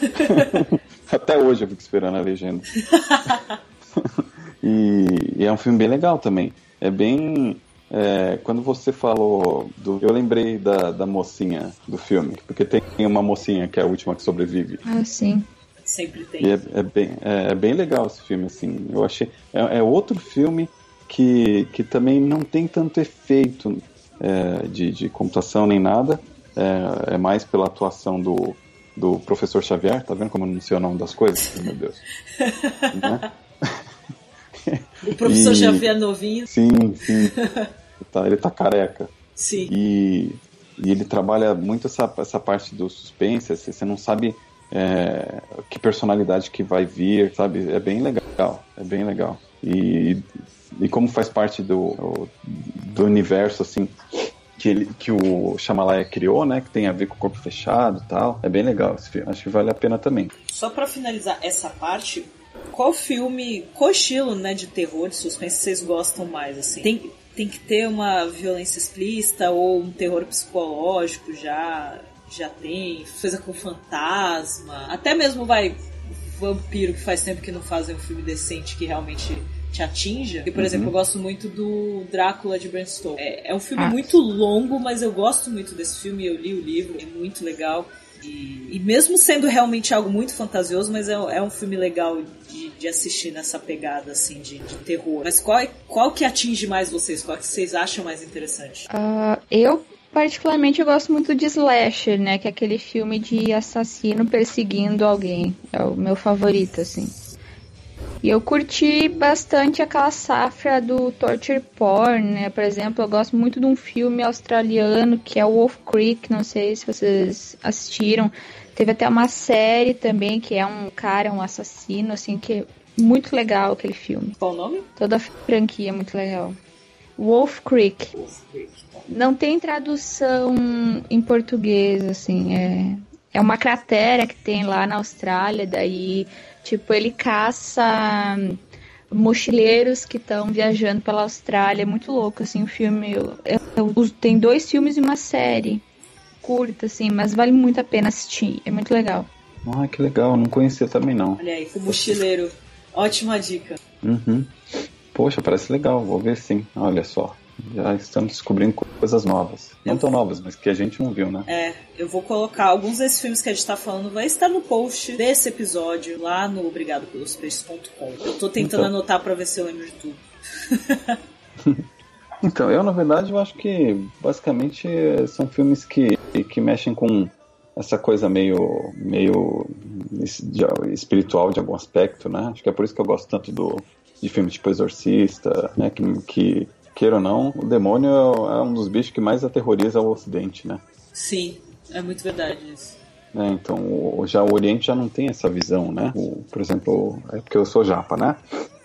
Até hoje eu fico esperando a legenda. e, e, é um filme bem legal também. É bem. É, quando você falou do. Eu lembrei da, da mocinha do filme, porque tem uma mocinha que é a última que sobrevive. Ah, sim. Sempre tem. E é, é bem, é, é, bem legal esse filme, assim. Eu achei. É, é outro filme que, que também não tem tanto efeito é, de, de computação nem nada. É, é, mais pela atuação do, do professor Xavier. Tá vendo como eu não sei o nome das coisas? Meu Deus. né? O professor e... Xavier novinho. Sim, sim. tá, ele tá careca. Sim. E, e ele trabalha muito essa, essa parte do suspense, assim, você não sabe é, que personalidade que vai vir, sabe? É bem legal, é bem legal. E, e como faz parte do, do universo, assim, que, ele, que o Shyamalan criou, né? Que tem a ver com o corpo fechado e tal. É bem legal esse filme. Acho que vale a pena também. Só para finalizar essa parte, qual filme, qual estilo, né, de terror, de suspense vocês gostam mais, assim? Tem, tem que ter uma violência explícita ou um terror psicológico já já tem, coisa com fantasma, até mesmo vai vampiro que faz tempo que não fazem um filme decente que realmente te atinja. E, por uhum. exemplo, eu gosto muito do Drácula de Bram Stoker. É, é um filme ah. muito longo, mas eu gosto muito desse filme, eu li o livro, é muito legal. E, mesmo sendo realmente algo muito fantasioso, mas é, é um filme legal de, de, assistir nessa pegada assim de, de, terror. Mas qual, qual que atinge mais vocês? Qual que vocês acham mais interessante? Uh, eu particularmente eu gosto muito de Slasher, né? Que é aquele filme de assassino perseguindo alguém. É o meu favorito, assim. E eu curti bastante aquela safra do torture porn, né? Por exemplo, eu gosto muito de um filme australiano que é Wolf Creek, não sei se vocês assistiram. Teve até uma série também que é um cara, um assassino, assim, que é muito legal aquele filme. Qual o nome? Toda a franquia é muito legal. Wolf Creek. Wolf Creek. Tá. Não tem tradução em português, assim, é, é uma cratera que tem lá na Austrália, daí Tipo, ele caça mochileiros que estão viajando pela Austrália. É muito louco, assim, o filme. Eu, eu, tem dois filmes e uma série curta, assim, mas vale muito a pena assistir. É muito legal. Ah, que legal, não conhecia também não. Olha aí, o mochileiro. Ótima dica. Uhum. Poxa, parece legal, vou ver sim. Olha só já estamos descobrindo coisas novas. Não tão novas, mas que a gente não viu, né? É, eu vou colocar alguns desses filmes que a gente tá falando, vai estar no post desse episódio lá no obrigado pelos peixes.com. Eu tô tentando então... anotar para ver se eu lembro de tudo. então, eu na verdade eu acho que basicamente são filmes que, que mexem com essa coisa meio, meio espiritual de algum aspecto, né? Acho que é por isso que eu gosto tanto do, de filmes tipo Exorcista, né? Que, que queira ou não, o demônio é um dos bichos que mais aterroriza o Ocidente, né? Sim, é muito verdade isso. É, então, o, já o Oriente já não tem essa visão, né? O, por exemplo, é porque eu sou japa, né?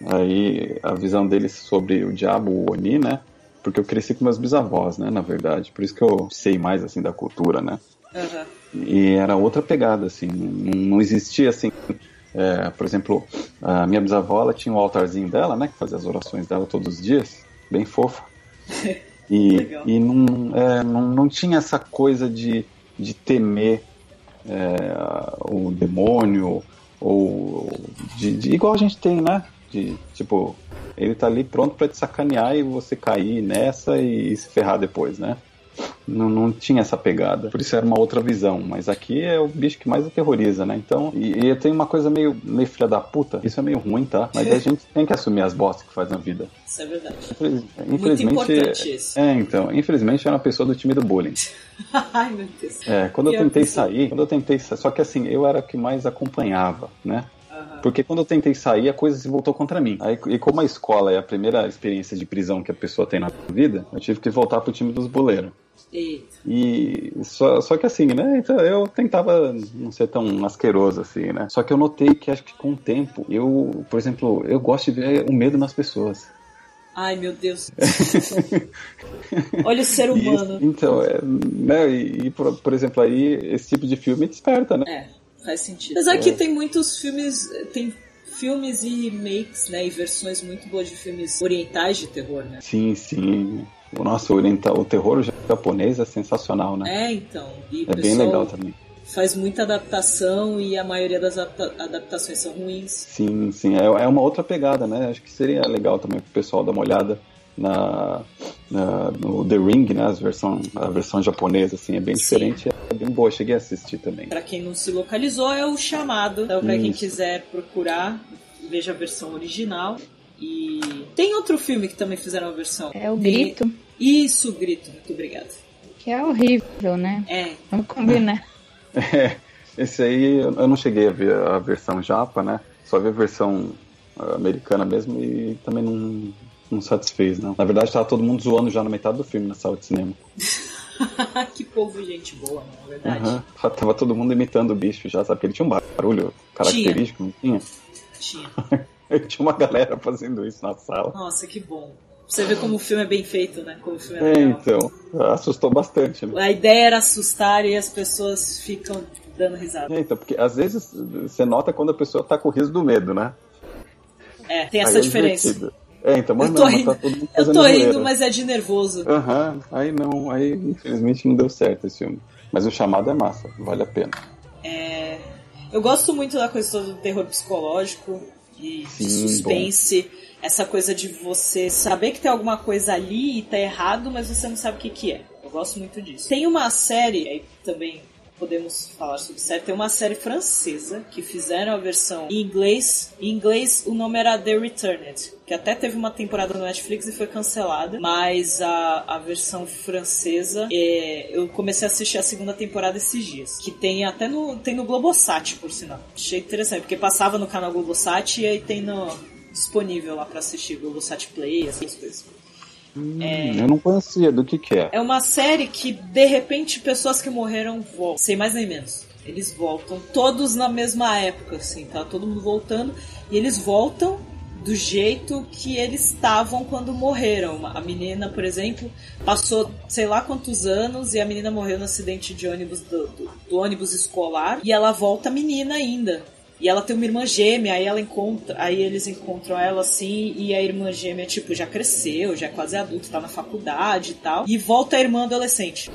Aí a visão deles sobre o diabo, o Oni, né? Porque eu cresci com meus bisavós, né? Na verdade, por isso que eu sei mais assim da cultura, né? Uhum. E era outra pegada, assim, não, não existia assim. É, por exemplo, a minha bisavó ela tinha um altarzinho dela, né? Que fazia as orações dela todos os dias bem fofa. E, e não, é, não, não tinha essa coisa de, de temer é, o demônio, ou de, de, igual a gente tem, né? De tipo, ele tá ali pronto para te sacanear e você cair nessa e, e se ferrar depois, né? Não, não tinha essa pegada. Por isso era uma outra visão. Mas aqui é o bicho que mais aterroriza, né? Então, e, e tem uma coisa meio, meio filha da puta. Isso é meio ruim, tá? Mas a gente tem que assumir as bostas que faz na vida. Isso é verdade. Infelizmente. Muito importante isso. É, então. Infelizmente era uma pessoa do time do bullying. Ai, meu Deus. É, quando eu tentei sair, quando eu tentei Só que assim, eu era o que mais acompanhava, né? Porque quando eu tentei sair, a coisa se voltou contra mim. Aí, e como a escola é a primeira experiência de prisão que a pessoa tem na vida, eu tive que voltar pro time dos boleiros. Eita. E só, só que assim, né? Então eu tentava não ser tão asqueroso assim, né? Só que eu notei que acho que com o tempo, eu, por exemplo, eu gosto de ver o medo nas pessoas. Ai, meu Deus. Olha o ser humano. E, então, é, né? E, e por, por, exemplo, aí esse tipo de filme desperta, né? É, faz sentido. Apesar é. que tem muitos filmes. Tem filmes e remakes, né? E versões muito boas de filmes orientais de terror, né? Sim, sim. O nosso oriental, o terror japonês é sensacional, né? É, então. E é bem legal também. Faz muita adaptação e a maioria das adaptações são ruins. Sim, sim. É, é uma outra pegada, né? Acho que seria legal também pro pessoal dar uma olhada na, na, no The Ring, né? A versão, a versão japonesa, assim, é bem Sim. diferente, é bem boa. Cheguei a assistir também. Pra quem não se localizou, é o chamado. Então, pra quem Isso. quiser procurar, veja a versão original. E tem outro filme que também fizeram a versão. É o Grito, Isso, o Grito. Muito obrigada. que é horrível, né? É, Vamos combinar. É, esse aí eu eu não cheguei a ver a versão japa, né? Só vi a versão ah, americana mesmo e também não, não satisfez, não. Na verdade, tava todo mundo zoando já na metade do filme na sala de cinema. que povo gente boa, na verdade. Aham. Tava todo mundo imitando o bicho já, sabe? Porque ele tinha um barulho característico, não tinha? Tinha. tinha uma galera fazendo isso na sala. Nossa, que bom. Você vê como o filme é bem feito, né? Como o filme é É, então, assustou bastante, né? A ideia era assustar e as pessoas ficam dando risada. É, então, porque às vezes você nota quando a pessoa tá com o riso do medo, né? É, tem Aí essa é diferença. divertido. É, então, mas Eu tô não, mas rindo, tá todo mundo eu tô rindo, zoeira. mas é de nervoso. Aham, aí não, aí infelizmente não deu certo esse filme. Mas o chamado é massa, vale a pena. É, eu gosto muito da coisa do terror psicológico e de Sim, suspense. Essa coisa de você saber que tem alguma coisa ali e tá errado, mas você não sabe o que, que é. Eu gosto muito disso. Tem uma série, aí também podemos falar sobre série, tem uma série francesa que fizeram a versão em inglês. Em inglês o nome era The Returned, que até teve uma temporada no Netflix e foi cancelada. Mas a, a versão francesa, é, eu comecei a assistir a segunda temporada esses dias. Que tem até no, tem no Globosat, por sinal. Achei interessante, porque passava no canal Globosat e aí tem no, disponível lá pra assistir, Globosat Play, essas coisas. Hum, Eu não conhecia, do que que é? É uma série que, de repente, pessoas que morreram voltam. Sem mais nem menos. Eles voltam todos na mesma época, assim, tá? Todo mundo voltando. E eles voltam do jeito que eles estavam quando morreram. A menina, por exemplo, passou sei lá quantos anos e a menina morreu no acidente de ônibus do, do- do ônibus escolar e ela volta menina ainda. E ela tem uma irmã gêmea, aí ela encontra, aí eles encontram ela assim, e a irmã gêmea, tipo, já cresceu, já é quase adulta, tá na faculdade e tal. E volta a irmã adolescente.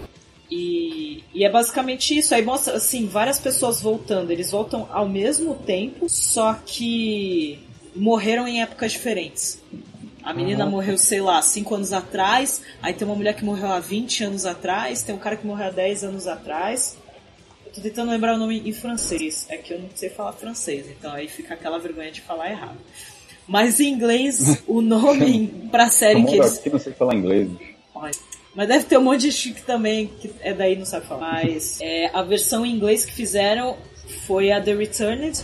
E, e é basicamente isso. Aí mostra, assim, várias pessoas voltando. Eles voltam ao mesmo tempo, só que morreram em épocas diferentes. A menina Uhum. morreu, sei lá, 5 anos atrás. Aí tem uma mulher que morreu há 20 anos atrás. Tem um cara que morreu há 10 anos atrás. Tô tentando lembrar o nome em francês. É que eu não sei falar francês, então aí fica aquela vergonha de falar errado. Mas em inglês, o nome pra série que Eu eles aqui não sei falar inglês. Olha, Mas deve ter um monte de chique também que é daí não sabe falar. Mas é, a versão em inglês que fizeram foi a The Returned,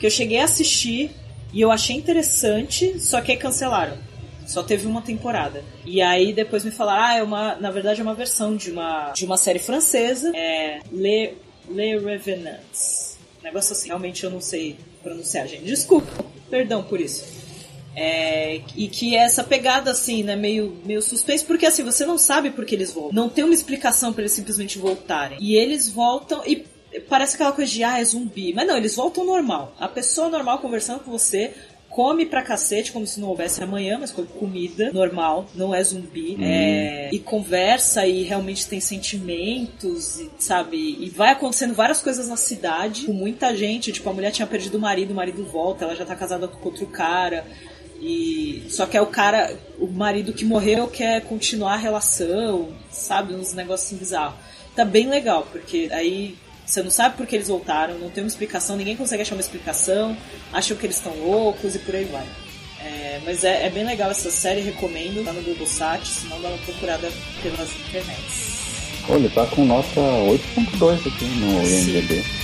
que eu cheguei a assistir e eu achei interessante, só que aí cancelaram. Só teve uma temporada. E aí depois me falaram, ah, é uma, na verdade é uma versão de uma, de uma série francesa, é Le, Le Revenants. Negócio assim, realmente eu não sei pronunciar, gente. Desculpa, perdão por isso. É, e que essa pegada assim, né, meio, meio suspense, porque assim, você não sabe por que eles voltam. Não tem uma explicação pra eles simplesmente voltarem. E eles voltam e parece aquela coisa de, ah, é zumbi. Mas não, eles voltam normal. A pessoa normal conversando com você, come pra cacete, como se não houvesse amanhã, mas come comida normal, não é zumbi. É, e conversa e realmente tem sentimentos, e, sabe? E vai acontecendo várias coisas na cidade, com muita gente. Tipo, a mulher tinha perdido o marido, o marido volta, ela já tá casada com outro cara. E só que é o cara, o marido que morreu quer continuar a relação, sabe? Uns assim bizarros. Tá bem legal, porque aí você não sabe por que eles voltaram, não tem uma explicação, ninguém consegue achar uma explicação, acham que eles estão loucos e por aí vai. É, mas é, é bem legal essa série, recomendo, tá no Google Sat, se não dá uma procurada pelas internets. Olha, tá com nota 8.2 aqui no Sim. IMDb.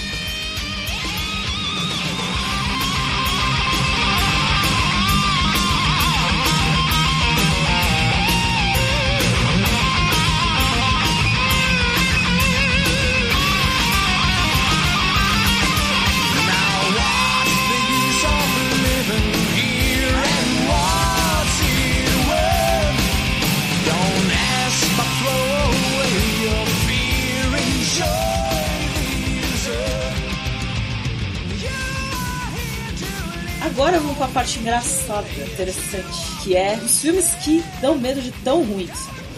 Parte engraçada, interessante, que é os filmes que dão medo de tão ruins.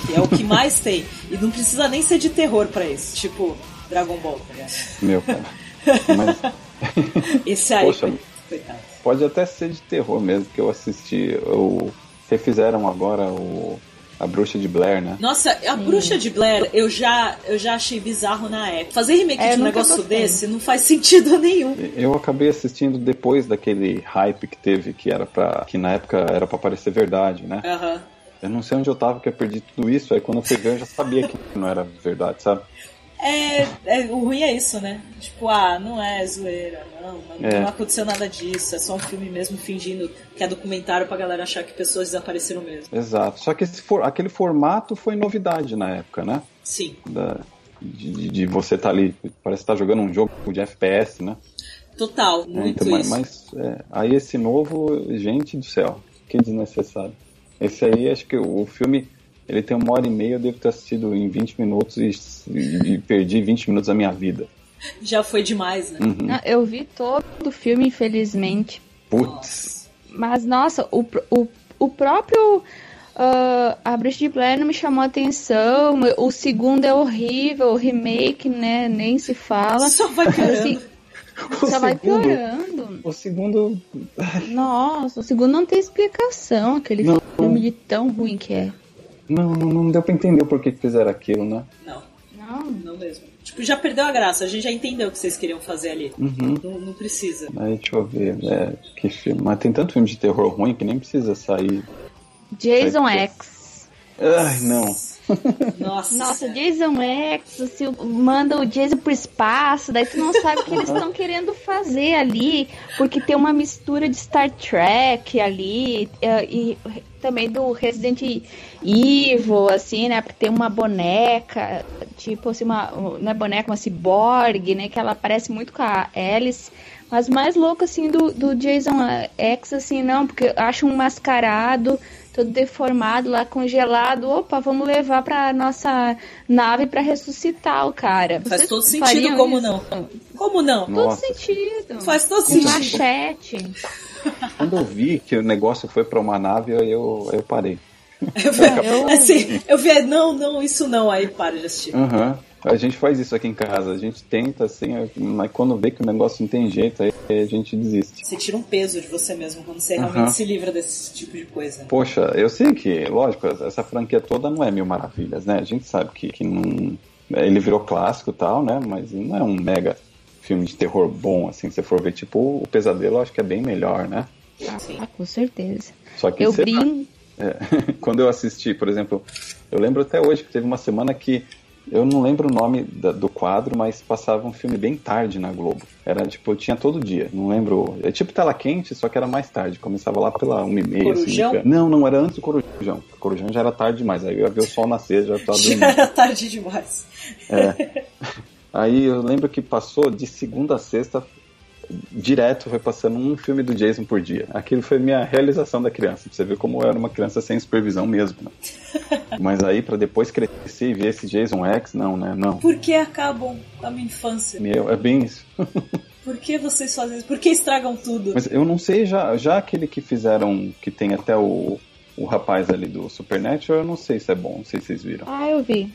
Que é o que mais tem. E não precisa nem ser de terror pra isso. Tipo, Dragon Ball, tá ligado? Meu, cara. Mas Esse aí, Poxa. coitado. pode até ser de terror mesmo, que eu assisti o refizeram agora o a Bruxa de Blair, né? Nossa, a Bruxa de Blair eu já, eu já achei bizarro na época. Fazer remake É, de um negócio gostei. desse não faz sentido nenhum. Eu acabei assistindo depois daquele hype que teve, que era para que na época era pra parecer verdade, né? Aham. Eu não sei onde eu tava que eu perdi tudo isso, aí quando eu fui ver eu já sabia que não era verdade, sabe? É, é, o ruim é isso, né? Tipo, ah, não é zoeira, não, não, É. não aconteceu nada disso, é só um filme mesmo fingindo que é documentário pra galera achar que pessoas desapareceram mesmo. Exato. Só que esse for, aquele formato foi novidade na época, né? Sim, Da, de, de- você estar ali, parece que tá jogando um jogo de FPS, né? total, É, muito então, mas mas, é, aí esse novo, gente do céu, que desnecessário. Esse aí, acho que o filme, ele tem uma hora e meia, eu devo ter assistido em 20 minutos e, e- e perdi 20 minutos da minha vida. Já foi demais, né? Uhum. Não, Eu vi todo o filme, infelizmente. Putz, Mas, nossa, o, o, o próprio. ah, a Bruxa de Blair não me chamou a atenção. O segundo é horrível, o remake, né? Nem se fala. Só vai Mas, piorando. assim, o só vai segundo- piorando. O segundo, Nossa, o segundo não tem explicação, aquele Não. filme de tão ruim que é. Não, não, não deu pra entender por que que fizeram aquilo, né? Não, Não. não mesmo. Tipo, já perdeu a graça, a gente já entendeu o que vocês queriam fazer ali. Uhum. Não, não precisa. Aí deixa eu ver, é, que filme. Mas tem tanto filme de terror ruim que nem precisa sair. Jason Vai ter. X. Ai, não. Nossa, Nossa. Jason X, assim, manda o Jason pro espaço, daí tu não sabe o que eles estão querendo fazer ali, porque tem uma mistura de Star Trek ali, eh, e também do Resident Evil, assim, né, porque tem uma boneca, tipo assim, uma, não é boneca, uma ciborgue, né, que ela parece muito com a Alice, mas mais louco, assim, do, do Jason X, assim, não, porque eu acho um mascarado, todo deformado lá, congelado. Opa, vamos levar pra nossa nave pra ressuscitar o cara. Faz Vocês todo sentido, como isso? não? Como não? Todo Nossa. sentido. Faz todo Um sentido. machete. Quando eu vi que o negócio foi pra uma nave, aí eu, aí eu parei. Eu- Assim, eu vi, não, não, isso não, aí para de assistir. Aham. A gente faz isso aqui em casa. A gente tenta, assim, mas quando vê que o negócio não tem jeito, aí a gente desiste. Você tira um peso de você mesmo quando você realmente se livra desse tipo de coisa. Poxa, eu sei que, lógico, essa franquia toda não é mil maravilhas, né? A gente sabe que, que não. Ele virou clássico e tal, né? Mas não é um mega filme de terror bom, assim. Se você for ver, tipo, o Pesadelo, eu acho que é bem melhor, né? Sim. Ah, com certeza. Só que Eu lá, brinco. É, quando eu assisti, por exemplo, eu lembro até hoje que teve uma semana que eu não lembro o nome da- do quadro, mas passava um filme bem tarde na Globo. Era tipo, tinha todo dia, não lembro. É tipo tela quente, só que era mais tarde. Começava lá pela uma e meia. Assim, Corujão? não, não, era antes do Corujão. O Corujão já era tarde demais. Aí eu ia ver o sol nascer, já tava Já dormindo. era tarde demais. Aí eu lembro que passou de segunda a sexta, direto foi passando um filme do Jason por dia. Aquilo foi minha realização da criança. Pra você ver como eu era uma criança sem supervisão mesmo. Né? Mas aí pra depois crescer e ver esse Jason X, não, né? Não. Por que acabam a minha infância? Meu, é bem isso. Por que vocês fazem isso? Por que estragam tudo? Mas eu não sei, já, já aquele que fizeram, que tem até o, o rapaz ali do Supernatural, eu não sei se é bom, não sei se vocês viram. Ah, eu vi.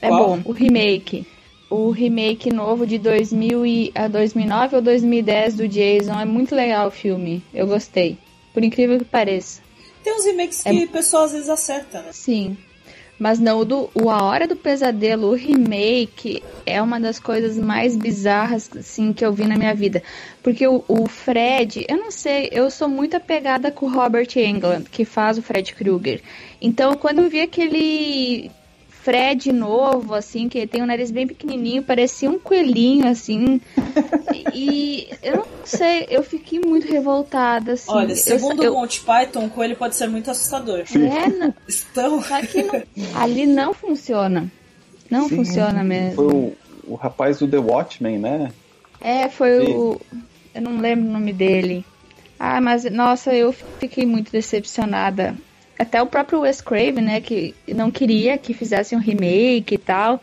É Qual? bom. O remake. O remake novo de 2000 e, a 2009 ou 2010 do Jason. É muito legal o filme. Eu gostei. Por incrível que pareça. Tem uns remakes É que o pessoal às vezes acerta, né? Sim. Mas não, o, do, o A Hora do Pesadelo, o remake, é uma das coisas mais bizarras assim, que eu vi na minha vida. Porque o, o Fred, eu não sei, eu sou muito apegada com o Robert Englund, que faz o Fred Krueger. Então, quando eu vi aquele Fred novo, assim, que tem um nariz bem pequenininho, parecia um coelhinho, assim. e eu não sei, eu fiquei muito revoltada, assim. Olha, Eu- segundo eu, o Monty Python, o coelho pode ser muito assustador. é, não, Estão. só que não- ali não funciona. Não Sim, funciona mesmo. Foi o, o rapaz do The Watchmen, né? É, foi Sim. o. Eu não lembro o nome dele. Ah, mas nossa, eu fiquei muito decepcionada. Até o próprio Wes Craven, né, que não queria que fizessem um remake e tal.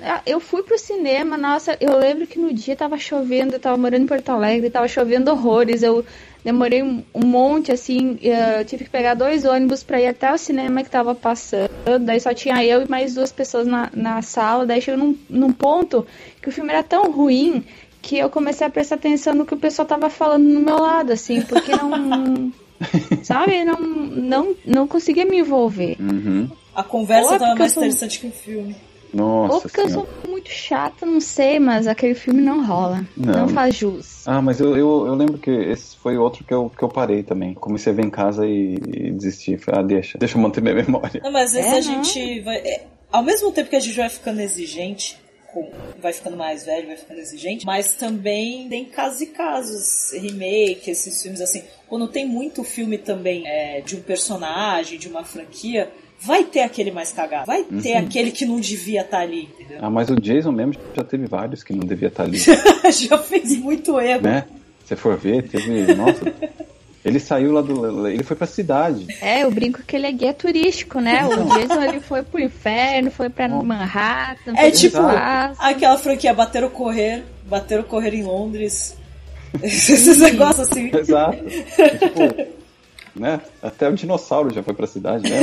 Ah, Eu fui pro cinema, nossa, eu lembro que no dia tava chovendo, eu tava morando em Porto Alegre, tava chovendo horrores. Eu demorei um, monte, assim, eh, eu tive que pegar dois ônibus pra ir até o cinema que tava passando. Daí só tinha eu e mais duas pessoas na, na sala. Daí chegou num, num ponto que o filme era tão ruim que eu comecei a prestar atenção no que o pessoal tava falando no meu lado, assim, porque não. Sabe? Não, não, não conseguia me envolver. Uhum. A conversa Ou é mais eu sou- interessante que o filme. Nossa Ou porque eu senhora. sou muito chata, não sei, mas aquele filme não rola. Não. Não, faz jus. Ah, mas eu, eu, eu lembro que esse foi outro que eu, que eu parei também. Comecei a ver em casa e, e desisti. Falei, ah, deixa, deixa eu manter minha memória. Não, mas às vezes É, a não. gente vai. é, ao mesmo tempo que a gente vai ficando exigente, vai ficando mais velho, vai ficando exigente, mas também tem casos e casos, remake, esses filmes assim. Quando tem muito filme também é, de um personagem, de uma franquia, vai ter aquele mais cagado. Vai ter aquele que não devia estar ali, entendeu? Ah, mas o Jason mesmo já teve vários que não devia estar ali, Já fez muito erro. né? Se for ver, teve. Nossa. Ele saiu lá do. Ele foi pra cidade. É, eu brinco que ele é guia turístico, né? O Jason ele foi pro inferno, foi pra Manhattan. É tipo aquela franquia Bater o Correr, Bater o Correr em Londres. Esses negócios assim. Exato. E, tipo, né? Até o dinossauro já foi pra cidade, né?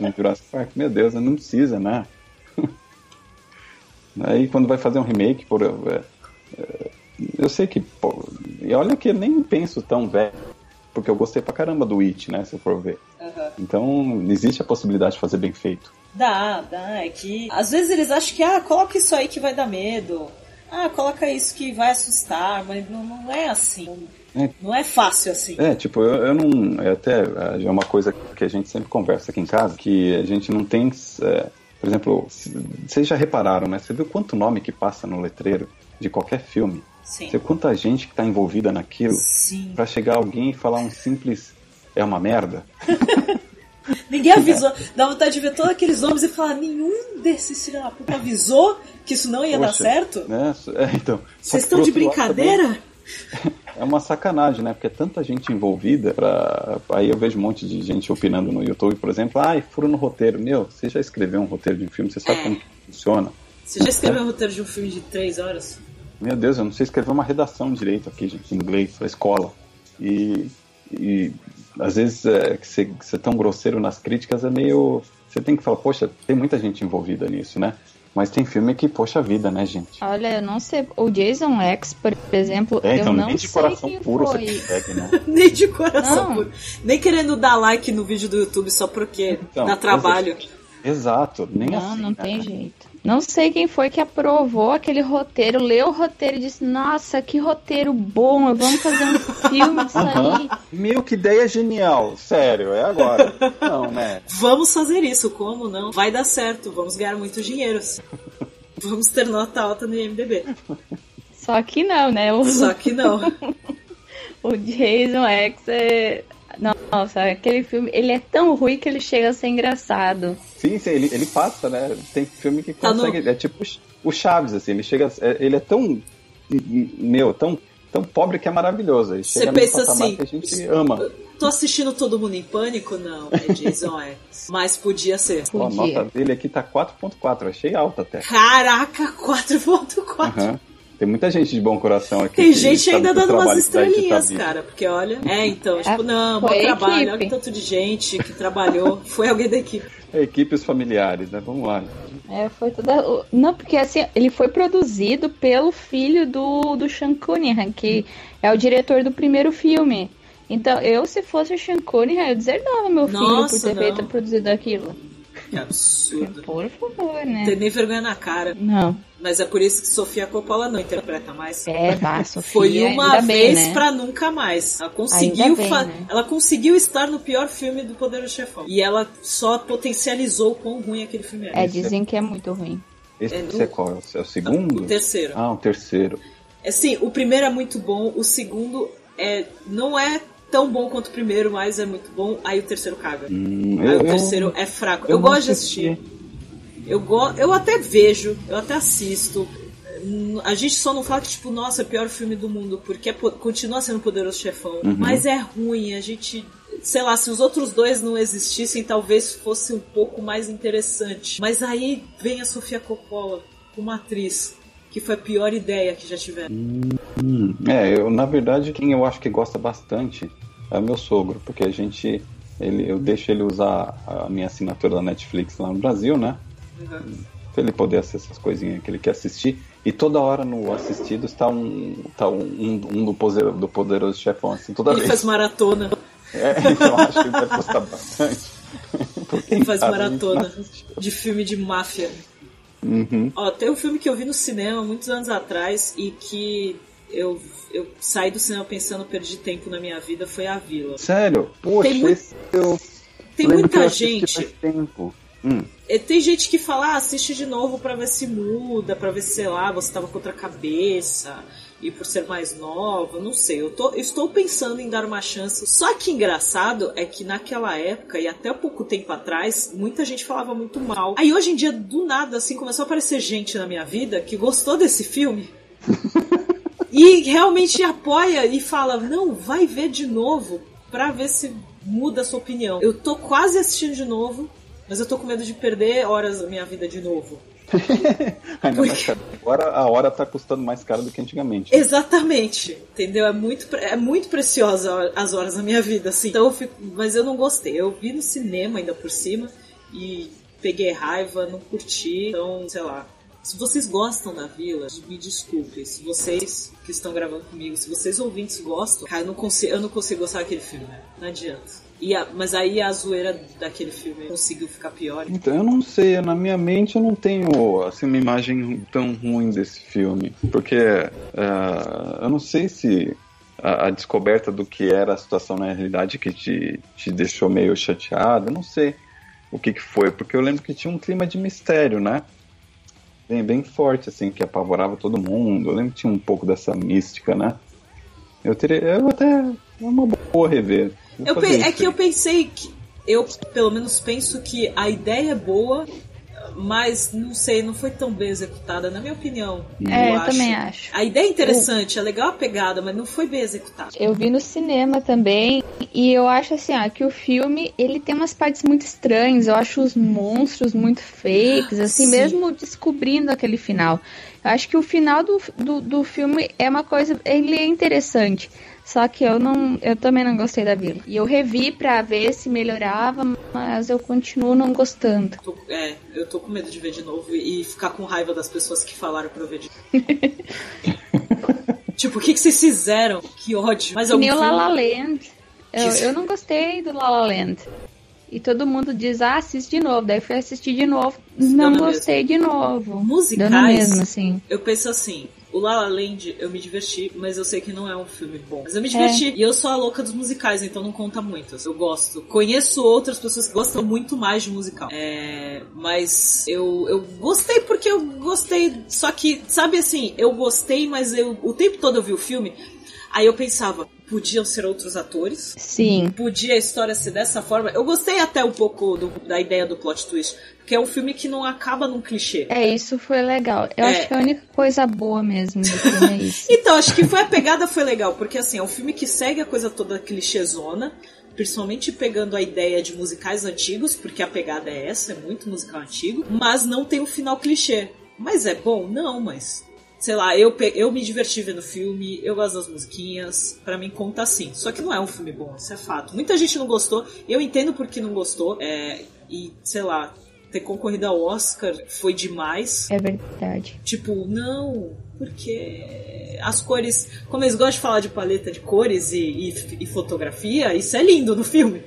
No Jurassic Park. Meu Deus, não precisa, né? Aí quando vai fazer um remake, por, é, é, eu sei que. Pô, e olha que eu nem penso tão velho, porque eu gostei pra caramba do It, né? Se eu for ver. Aham. Então existe a possibilidade de fazer bem feito. Dá, dá. É que às vezes eles acham que, ah, coloca isso aí que vai dar medo. Ah, coloca isso que vai assustar, mas não, não é assim. É. Não é fácil assim. É, tipo, eu, eu não. É até é uma coisa que a gente sempre conversa aqui em casa, que a gente não tem. é, por exemplo, vocês já repararam, né? Você viu quanto nome que passa no letreiro de qualquer filme? Sim. Você quanta gente que tá envolvida naquilo pra chegar alguém e falar um simples. É uma merda? Ninguém avisou. Dá vontade de ver todos aqueles nomes e falar, nenhum desses filhos da puta avisou que isso não ia dar Poxa, certo? Né? É, então. Vocês estão de outro lado também, brincadeira? É uma sacanagem, né? Porque é tanta gente envolvida pra... Aí eu vejo um monte de gente opinando no YouTube, por exemplo, ai, furo no roteiro. Meu, você já escreveu um roteiro de um filme, você sabe É. como funciona. Você já escreveu um roteiro de um filme de três horas? Meu Deus, eu não sei escrever uma redação direito aqui, gente, em inglês, pra escola. E, e às vezes é, que você, que você é tão grosseiro nas críticas é meio. Você tem que falar, poxa, tem muita gente envolvida nisso, né? Mas tem filme que, poxa vida, né, gente? Olha, eu não sei. O Jason X, por exemplo, É, então eu não nem de sei coração quem puro foi. você consegue, né? Nem de coração Não. puro. Nem querendo dar like no vídeo do YouTube só porque Então, dá trabalho. Exato, nem Não, assim. não né? tem jeito. Não sei quem foi que aprovou aquele roteiro, leu o roteiro e disse: Nossa, que roteiro bom, vamos fazer um filme disso aí. Meu, que ideia genial. Sério, é agora. Não, né? Vamos fazer isso, como não? Vai dar certo, vamos ganhar muito dinheiro. Vamos ter nota alta no IMDB. Só que não, né? O, Só que não. o Jason X é. Nossa, aquele filme, ele é tão ruim que ele chega a ser engraçado. Sim, sim, ele, ele passa, né? Tem filme que Tá no- consegue. É tipo o Chaves, assim, ele chega. é- Ele é tão. Meu, tão, tão pobre que é maravilhoso. Ele Você chega pensa assim, que a gente ama. Tô assistindo Todo Mundo em Pânico? Não, é Jason X. Mas podia ser. Ó, a Podia. nota dele aqui tá 4.4, achei alta até. Caraca, 4.4. Aham. Tem muita gente de bom coração aqui. Tem que gente ainda do dando umas dá de estrelinhas, cara. Porque olha. É, então, tipo, não, bom trabalho. equipe. Olha o tanto de gente que trabalhou. Foi alguém da equipe. É, equipes familiares, né? Vamos lá. É, foi toda. Não, porque assim, ele foi produzido pelo filho do, do Sean Cunningham, que é o diretor do primeiro filme. Então, eu, se fosse o Sean Cunningham, eu deserdava meu filho Nossa, por ter não. feito produzido aquilo. Que absurdo. Por favor, Não né? tem nem vergonha na cara. Não. Mas é por isso que Sofia Coppola não interpreta mais. É, bah, Sofia, Foi uma ainda bem, vez né? pra nunca mais. Ela conseguiu, bem, né? ela conseguiu estar no pior filme do Poderoso Chefão. E ela só potencializou o quão ruim aquele filme era. É, dizem que é muito ruim. Esse É do- é qual? É o- É o segundo? O terceiro. Ah, o terceiro. É sim, o primeiro é muito bom, o segundo é não é tão bom quanto o primeiro, mas é muito bom. Aí o terceiro caga. Hum, Aí eu- o eu- terceiro é fraco. Eu, eu gosto de assisti. assistir. Eu, go eu até vejo, eu até assisto. A gente só não fala que, tipo, nossa, é o pior filme do mundo, porque é continua sendo Poderoso Chefão. Uhum. Mas é ruim, a gente. Sei lá, se os outros dois não existissem, talvez fosse um pouco mais interessante. Mas aí vem a Sofia Coppola, uma atriz, que foi a pior ideia que já tiveram. Hum, é, eu, na verdade, quem eu acho que gosta bastante é o meu sogro, porque a gente. Ele, eu deixo ele usar a minha assinatura da Netflix lá no Brasil, né? Uhum. Pra ele poder acessar essas coisinhas que ele quer assistir. E toda hora no assistidos tá um, tá um, um, um do, poderoso, do poderoso chefão, assim, toda Ele vez. faz maratona. É, eu acho que vai custar bastante. Quem faz maratona de filme de máfia. Uhum. Ó, tem um filme que eu vi no cinema muitos anos atrás e que eu, eu saí do cinema pensando perdi tempo na minha vida foi A Vila. Sério? Poxa, Tem muito- eu Tem eu muita assisti gente. tempo. Hum. E Tem gente que fala, ah, assiste de novo pra ver se muda, pra ver se, sei lá, você tava com outra cabeça, e por ser mais nova, não sei. Eu, tô, eu estou pensando em dar uma chance. Só que engraçado é que naquela época, e até pouco tempo atrás, muita gente falava muito mal. Aí hoje em dia, do nada, assim, começou a aparecer gente na minha vida que gostou desse filme. e realmente apoia e fala, não, vai ver de novo pra ver se muda a sua opinião. Eu tô quase assistindo de novo, mas eu tô com medo de perder horas da minha vida de novo. Ainda mais caro. Agora a hora tá custando mais caro do que antigamente. Exatamente, entendeu? É muito, é muito preciosa as horas da minha vida, assim. Então eu fico, mas eu não gostei. Eu vi no cinema ainda por cima e peguei raiva, não curti. Então, sei lá. Se vocês gostam da Vila, me desculpe. Se vocês que estão gravando comigo, se vocês ouvintes gostam, cara, eu não consigo, eu não consigo gostar daquele filme, né? Não adianta. A- mas aí a zoeira daquele filme conseguiu ficar pior. Então, eu não sei, na minha mente eu não tenho assim, uma imagem tão ruim desse filme. Porque eh, eu não sei se a, a descoberta do que era a situação na realidade que te, te deixou meio chateado, eu não sei o que, que foi. Porque eu lembro que tinha um clima de mistério, né? Bem, bem forte, assim, que apavorava todo mundo. Eu lembro que tinha um pouco dessa mística, né? Eu teria. Eu até. É uma boa rever. É que eu pensei que. Eu, pelo menos, penso que a ideia é boa, mas não sei, não foi tão bem executada, na minha opinião. É, eu acho. também acho. A ideia é interessante, é legal a pegada, mas não foi bem executada. Eu vi no cinema também e eu acho assim, ó, que o filme ele tem umas partes muito estranhas. Eu acho os monstros muito fakes, assim, Sim. mesmo descobrindo aquele final. Eu acho que o final do, do, do filme é uma coisa, ele é interessante. Só que eu não, eu também não gostei da vila. E eu revi pra ver se melhorava, mas eu continuo não gostando. É, eu tô com medo de ver de novo e ficar com raiva das pessoas que falaram pra eu ver de Tipo, o que, que vocês fizeram? Que ódio. Mas Que nem o La La Land. Eu, eu não gostei do La La Land. E todo mundo diz, ah, assiste de novo. Daí fui assistir de novo. Não gostei de novo. Musicais? Mesmo, assim. Eu penso assim, o La La Land eu me diverti, mas eu sei que não é um filme bom. Mas eu me diverti. E eu sou a louca dos musicais, então não conta muito. Eu gosto. Conheço outras pessoas que gostam muito mais de musical. É, mas eu, eu gostei porque eu gostei. Só que, sabe assim, eu gostei, mas eu o tempo todo eu vi o filme. Aí eu pensava, podiam ser outros atores, Sim. podia a história ser dessa forma. Eu gostei até um pouco do- da ideia do plot twist, porque é um filme que não acaba num clichê. É, isso foi legal. Eu É. acho que a única coisa boa mesmo do filme é isso. Então, acho que foi a pegada foi legal, porque assim, é um filme que segue a coisa toda clichêzona, principalmente pegando a ideia de musicais antigos, porque a pegada é essa, é muito musical antigo, mas não tem um final clichê. Mas é bom? Não, mas sei lá, eu, eu me diverti vendo o filme, eu gosto das musiquinhas, pra mim conta assim. Só que não é um filme bom, isso é fato. Muita gente não gostou, eu entendo por que não gostou, é, e sei lá, ter concorrido ao Oscar foi demais. É verdade. Tipo, não, porque as cores. Como eles gostam de falar de paleta de cores e, e- e fotografia, isso é lindo no filme.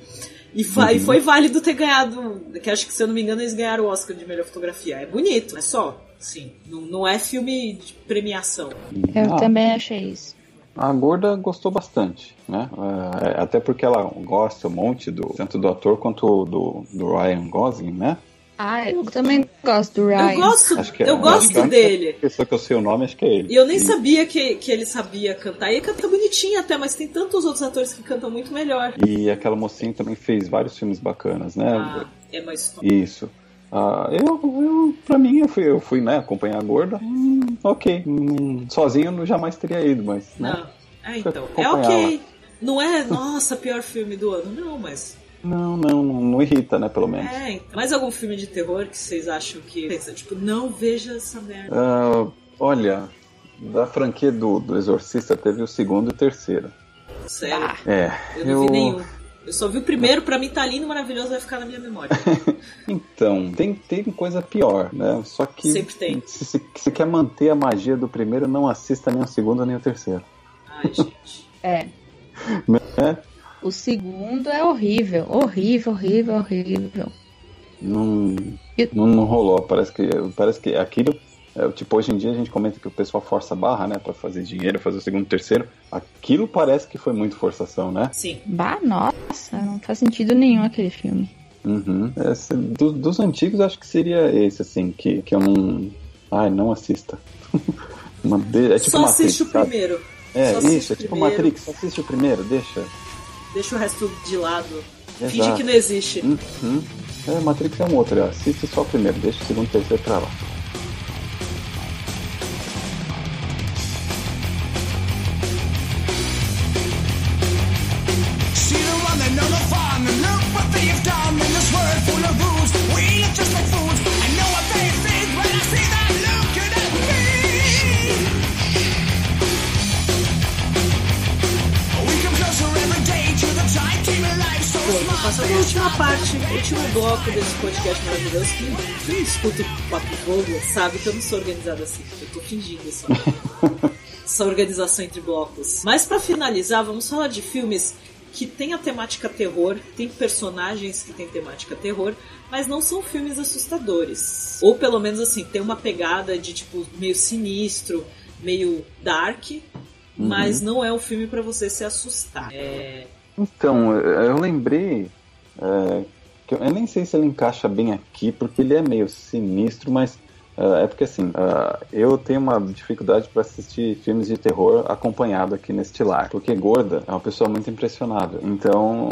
E vai- foi válido ter ganhado. Que acho que, se eu não me engano, eles ganharam o Oscar de melhor fotografia. É bonito, é só. Sim. Não, não é filme de premiação. Eu Ah, também achei isso. A gorda gostou bastante, né? É, até porque ela gosta um monte do tanto do ator quanto do, do Ryan Gosling, né? Ah, eu também gosto do Ryan. Eu gosto, que eu gosto dele. pessoa que eu sei o nome acho que é ele. E eu nem sabia que, que ele sabia cantar. E ele canta bonitinho até, mas tem tantos outros atores que cantam muito melhor. E aquela mocinha também fez vários filmes bacanas, né? Ah, é mais Isso. Ah, eu, eu, pra mim, eu fui, eu fui né, acompanhar a gorda. Hum, ok. Hum, sozinho eu jamais teria ido, mas. Né? Não. É, então. É ok. Não é, nossa, pior filme do ano. Não, mas. Não, não, não, não irrita, né, pelo menos. É, então. Mais algum filme de terror que vocês acham que. Tipo, não veja essa merda. Ah, olha, da franquia do, do Exorcista teve o segundo e o terceiro. Sério. É, eu não vi nenhum. Eu só vi o primeiro, pra mim tá lindo, maravilhoso, vai ficar na minha memória. Então, tem, tem coisa pior, né? Só que Sempre tem. Se, se, se quer manter a magia do primeiro, não assista nem o segundo nem o terceiro. Ai, gente. É. Né? O segundo é horrível, horrível, horrível, horrível. Não, não, não rolou. Parece que, parece que aquilo. É, tipo, hoje em dia a gente comenta que o pessoal força a barra, né? Pra fazer dinheiro, fazer o segundo, terceiro. Aquilo parece que foi muito forçação, né? Sim. Bah, nossa, não faz sentido nenhum aquele filme. Uhum. Esse, do, dos antigos, acho que seria esse, assim, que, que eu não. Ai, não assista. É tipo Só Matrix, assiste o sabe? primeiro. É, Só isso, é tipo primeiro. Matrix, assiste o primeiro, deixa. Deixa o resto de lado. Finge Exato. que não existe. Uhum. É, Matrix é um outro, ó. assiste só o primeiro, deixa o segundo e o terceiro pra lá. Fun look what they have done in this world full of rules. We look just like fools. Para a última parte, o último bloco desse podcast maravilhoso. Quem, quem escuta o Papo Fogo sabe que eu não sou organizada assim. Eu tô fingindo só. Essa organização entre blocos. Mas para finalizar, vamos falar de filmes que têm a temática terror, tem personagens que têm temática terror, mas não são filmes assustadores. Ou pelo menos assim, tem uma pegada de tipo meio sinistro, meio dark, mas não é um filme para você se assustar. É, Então, eu lembrei. é, que eu, eu nem sei se ele encaixa bem aqui, porque ele é meio sinistro, mas é, é porque assim, é, eu tenho uma dificuldade para assistir filmes de terror acompanhado aqui neste lar. Porque gorda é uma pessoa muito impressionável. Então,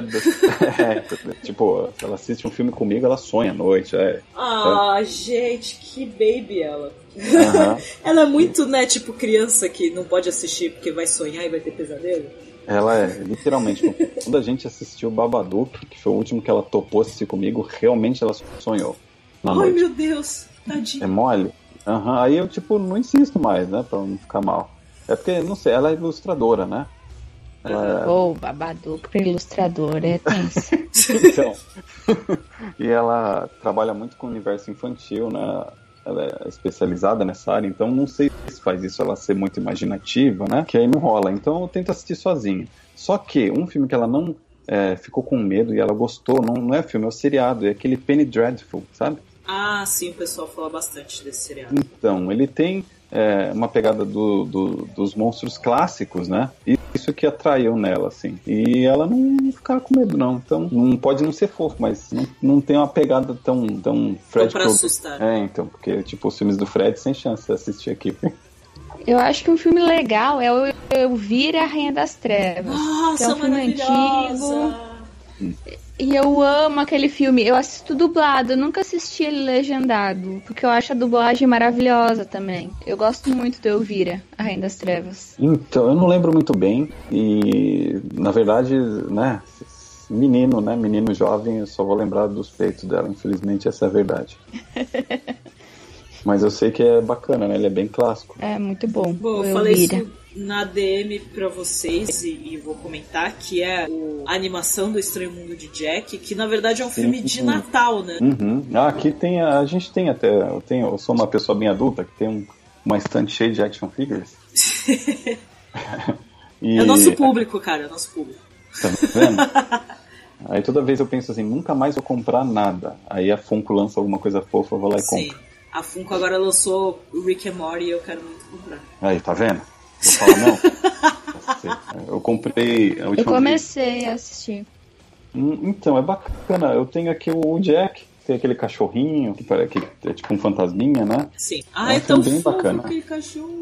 das- é, tipo, se ela assiste um filme comigo, ela sonha à noite. É, Ah, gente, que baby ela. Aham. ela é muito, né, tipo criança que não pode assistir porque vai sonhar e vai ter pesadelo. Ela é, literalmente, quando a gente assistiu Babadook, que foi o último que ela topou assistir comigo, realmente ela sonhou. Ai, noite. meu Deus, É tadinha. mole? Aham, aí eu, tipo, não insisto mais, né, pra não ficar mal. É porque, não sei, ela é ilustradora, né? Ela Ô, Babadook pra ilustrador, é tenso. é... Então. e ela trabalha muito com o universo infantil, né? Ela é especializada nessa área, então não sei se faz isso ela ser muito imaginativa, né? Que aí não rola. Então eu tento assistir sozinho. Só que um filme que ela não é, ficou com medo e ela gostou, não, não é filme, é o seriado, é aquele Penny Dreadful, sabe? Ah, sim, o pessoal fala bastante desse seriado. Então, ele tem é, uma pegada do- do- dos monstros clássicos, né? E Isso que atraiu nela, assim. E ela não ficava com medo, não. Então, não pode não ser fofo, mas não, não tem uma pegada tão, tão Fred pra assustar. É, então, porque, tipo, os filmes do Fred, sem chance de assistir aqui. Eu acho que um filme legal é o Elvira, a Rainha das Trevas. que é Nossa, um filme antigo. E eu amo aquele filme. Eu assisto dublado, eu nunca assisti ele legendado, porque eu acho a dublagem maravilhosa também. Eu gosto muito do Elvira, a Rainha das Trevas. Então, eu não lembro muito bem. E, na verdade, né, menino, né, menino jovem, eu só vou lembrar dos peitos dela. Infelizmente, essa é a verdade. Mas eu sei que é bacana, né? Ele é bem clássico. É muito bom. Bom, o eu falei Elvira. isso na DM pra vocês e, e vou comentar que é o- a animação do Estranho Mundo de Jack, que na verdade é um filme de Natal, né? Uhum. Ah, aqui tem. A, a gente tem até. Eu, tenho, eu sou uma pessoa bem adulta que tem um, uma estante cheia de action figures. E- É o nosso público, cara, é o nosso público. Tá vendo? Aí toda vez eu penso assim, nunca mais vou comprar nada. Aí a Funko lança alguma coisa fofa, eu vou lá e Sim. compro. A Funko agora lançou o Rick and Morty e eu quero muito comprar. Aí, tá vendo? Vou falar não. eu comprei a Eu última vez. comecei a assistir. Hum, Então, é bacana. Eu tenho aqui o Jack, tem aquele cachorrinho que parece que é tipo um fantasminha, né? Sim. Ah, É um é tão bem fofo bacana. aquele cachorro.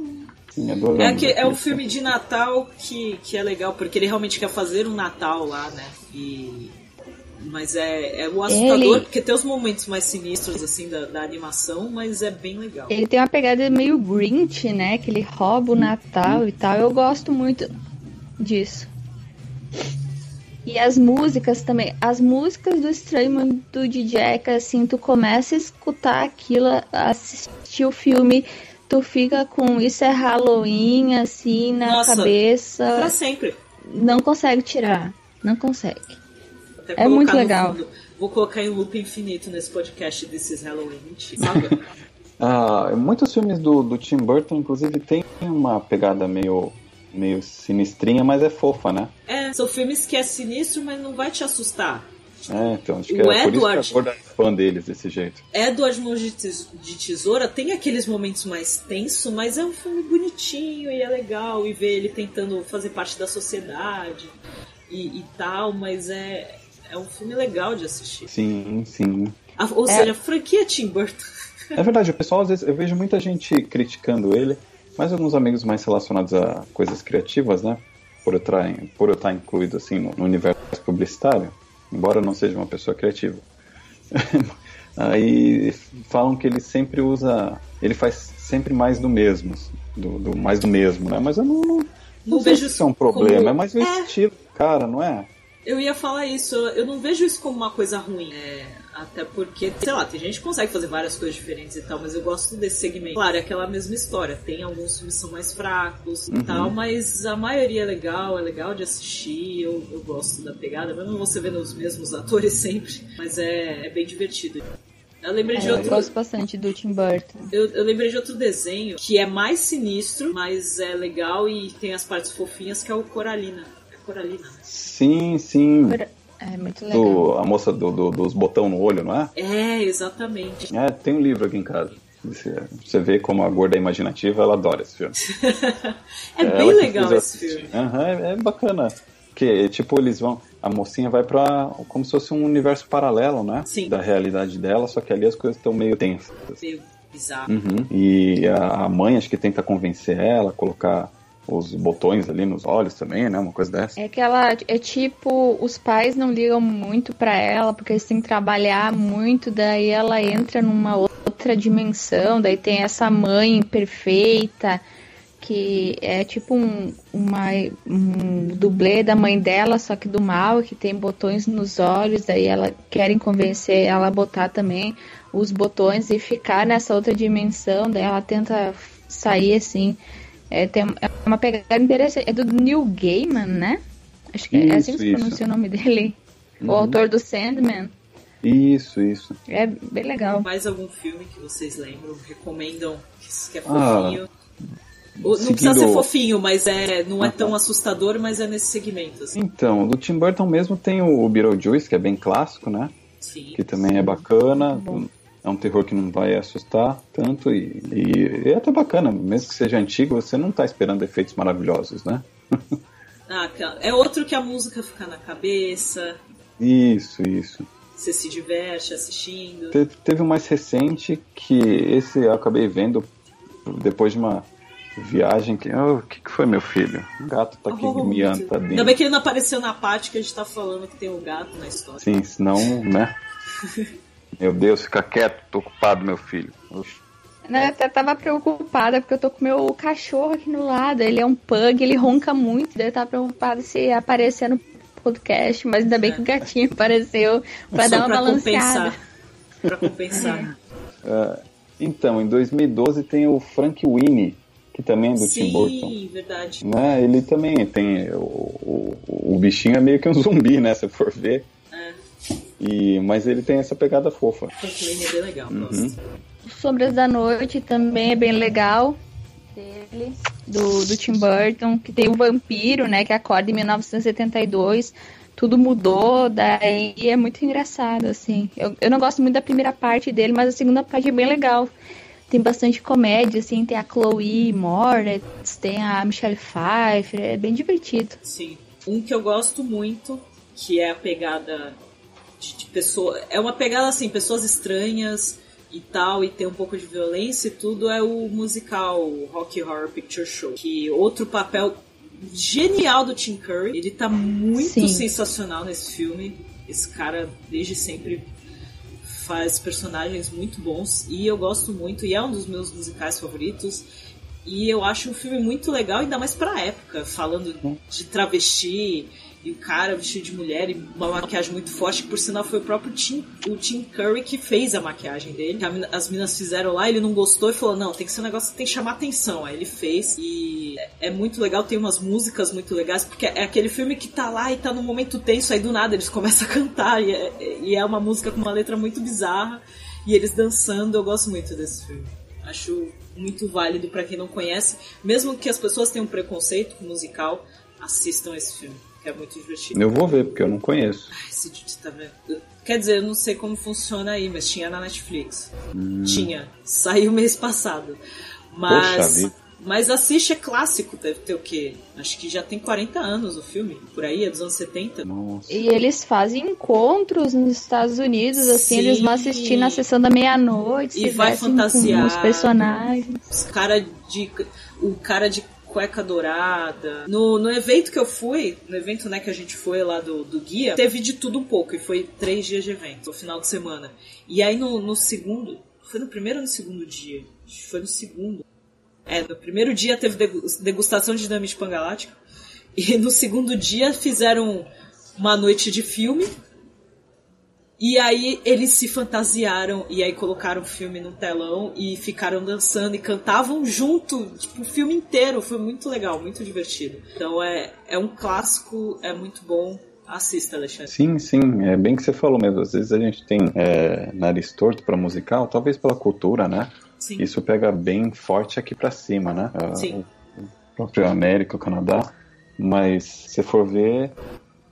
Sim. É, que, é um aqui. filme de Natal que, que é legal, porque ele realmente quer fazer um Natal lá, né? E... Mas é, é o assustador, Ele- porque tem os momentos mais sinistros, assim, da, da animação, mas é bem legal. Ele tem uma pegada meio Grinch, né? Que ele rouba o Natal e tal. Eu gosto muito disso. E as músicas também. As músicas do Estranho Mundo de Jack, assim, tu começa a escutar aquilo, assistir o filme, tu fica com isso é Halloween, assim, na Nossa, Pra cabeça. sempre. Não consegue tirar. Não consegue. Até É colocar muito no legal. fundo. Vou colocar em loop infinito nesse podcast desses Halloween. Sabe? Ah, muitos filmes do, do Tim Burton, inclusive, tem uma pegada meio, meio sinistrinha, mas é fofa, né? é, são filmes que é sinistro, mas não vai te assustar. É, então, acho que O é por Edward- isso que é fã deles desse jeito. Edward Mãos de Tes- de Tesoura tem aqueles momentos mais tensos, mas é um filme bonitinho e é legal e ver ele tentando fazer parte da sociedade e, e tal, mas é, é um filme legal de assistir. Sim, sim. A- ou seja, a franquia Tim Burton. É verdade, o pessoal às vezes eu vejo muita gente criticando ele, mas alguns amigos mais relacionados a coisas criativas, né? Por eu estar, por eu estar incluído assim no, universo publicitário, embora eu não seja uma pessoa criativa. Aí falam que ele sempre usa, ele faz sempre mais do mesmo, do, do- mais do mesmo, né? Mas eu não, não, Não sei vejo isso é um como- problema, é mais o É. estilo, cara, não é? Eu ia falar isso, eu eu não vejo isso como uma coisa ruim. É, até porque, sei lá, tem gente que consegue fazer várias coisas diferentes e tal, mas eu gosto desse segmento. Claro, é aquela mesma história. Tem alguns filmes que são mais fracos e tal, mas a maioria é legal, é legal de assistir. Eu, eu gosto da pegada, mesmo você vendo os mesmos atores sempre, mas é, é bem divertido. Eu lembrei de É, eu outro. gosto bastante do Tim Burton. Eu, eu lembrei de outro desenho que é mais sinistro, mas é legal e tem as partes fofinhas, que é o Coralina. É Coralina. Sim, sim. É muito legal. Do, a moça do, do- dos botão no olho, não é? É, exatamente. É, tem um livro aqui em casa. Você, você vê como a gorda é imaginativa, ela adora esse filme. É ela bem que legal esse assistir. filme. Aham, é, é bacana. Porque, tipo, eles vão. A mocinha vai pra. como se fosse um universo paralelo, né? Sim. Da realidade dela, só que ali as coisas estão meio tensas. Meio bizarro. Uhum. E a, a mãe acho que tenta convencer ela, colocar os botões ali nos olhos também, né? Uma coisa dessa. É que ela é tipo, os pais não ligam muito pra ela, porque eles têm que trabalhar muito, daí ela entra numa outra dimensão, daí tem essa mãe perfeita, que é tipo um, uma, um dublê da mãe dela, só que do mal, que tem botões nos olhos, daí ela querem convencer ela a botar também os botões e ficar nessa outra dimensão, daí ela tenta sair assim. É, tem, é uma pegada interessante. É do Neil Gaiman, né? Acho que é assim que Isso, se pronuncia isso. o nome dele. O Uhum. autor do Sandman. Isso, isso. É bem legal. Mais algum filme que vocês lembram? Recomendam que, é Ah, fofinho? Ou- não seguindo- precisa ser fofinho, mas é, não é tão assustador, mas é nesse segmento. Assim. Então, do Tim Burton mesmo tem o Beetlejuice, que é bem clássico, né? Sim. que também é bacana. bom. É um terror que não vai assustar tanto e, e é até bacana, mesmo que seja antigo, você não tá esperando efeitos maravilhosos, né? Ah, é outro que a música fica na cabeça, Isso, isso. você se diverte assistindo. Te- teve um mais recente que esse eu acabei vendo depois de uma viagem que. Oh, o que, que foi, meu filho? O gato tá aqui Oh, miando, tá Ainda bem que ele não apareceu na parte que a gente tá falando que tem o gato na história. Sim, senão, né? Meu Deus, fica quieto, tô ocupado, meu filho. Oxi. Né, Eu até tava preocupada porque eu tô com meu cachorro aqui no lado. Ele é um pug, ele ronca muito. Daí eu tava preocupada se ia aparecer no podcast, mas ainda bem que o gatinho apareceu pra Só dar uma pra balanceada. compensar. Pra compensar. Ah, então, em 2012 tem o Frank Winnie, que também é do Tim Burton. Sim, verdade. né, ele também tem. O, o, o bichinho é meio que um zumbi, né? Se for ver. E, mas ele tem essa pegada fofa. É bem legal, Uhum. Sombras da Noite também é bem legal. Dele, do, do Tim Burton, que tem o vampiro, né? Que acorda em 1972. Tudo mudou, daí é muito engraçado, assim. Eu, eu não gosto muito da primeira parte dele, mas a segunda parte é bem legal. Tem bastante comédia, assim, tem a Chloe Moretz, tem a Michelle Pfeiffer, é bem divertido. Sim. Um que eu gosto muito, que é a pegada pessoa. É uma pegada assim, pessoas estranhas e tal, e tem um pouco de violência e tudo, é o musical Rocky Horror Picture Show. Que outro papel genial do Tim Curry. Ele tá muito Sim. sensacional nesse filme. Esse cara, desde sempre, faz personagens muito bons e eu gosto muito e é um dos meus musicais favoritos e eu acho um filme muito legal ainda mais pra época falando de travesti e o cara vestido de mulher e uma maquiagem muito forte que por sinal foi o próprio Tim, o Tim Curry que fez a maquiagem dele as minas fizeram lá ele não gostou e falou não tem que ser um negócio que tem que chamar atenção. Aí ele fez e é- é muito legal tem umas músicas muito legais porque é aquele filme que tá lá e tá num momento tenso aí do nada eles começam a cantar e é, e é uma música com uma letra muito bizarra e eles dançando eu gosto muito desse filme. Acho muito válido pra quem não conhece mesmo que as pessoas tenham preconceito com musical assistam esse filme que é muito divertido. Eu vou ver, porque eu não conheço. Ai, esse tá vendo? Quer dizer, eu não sei como funciona aí, mas tinha na Netflix. Tinha. Saiu mês passado. Mas. Poxa. Mas assiste, é clássico, deve ter o quê? Acho que já tem 40 anos o filme, por aí, é dos anos 70. Nossa. E eles fazem encontros nos Estados Unidos, assim, Sim. eles vão assistir na sessão da meia-noite, E vai fantasiar. com os personagens. Os cara de. O cara de cueca dourada. No, no evento que eu fui, no evento né, que a gente foi lá do, do guia, teve de tudo um pouco. E foi três dias de evento, no final de semana. E aí no, no segundo. Foi no primeiro ou no segundo dia? Foi no segundo. É, no primeiro dia teve degu- degustação de dinamite pangalática. E no segundo dia fizeram uma noite de filme. E aí eles se fantasiaram e aí colocaram o filme no telão e ficaram dançando e cantavam junto, tipo, o filme inteiro. Foi muito legal, muito divertido. Então é, é um clássico, é muito bom. Assista, Alexandre. Sim, sim, é bem que você falou mesmo. Às vezes a gente tem é, nariz torto para musical, talvez pela cultura, né? Sim. Isso pega bem forte aqui pra cima, né? Ah, Sim. O próprio América, o Canadá. Mas se for ver,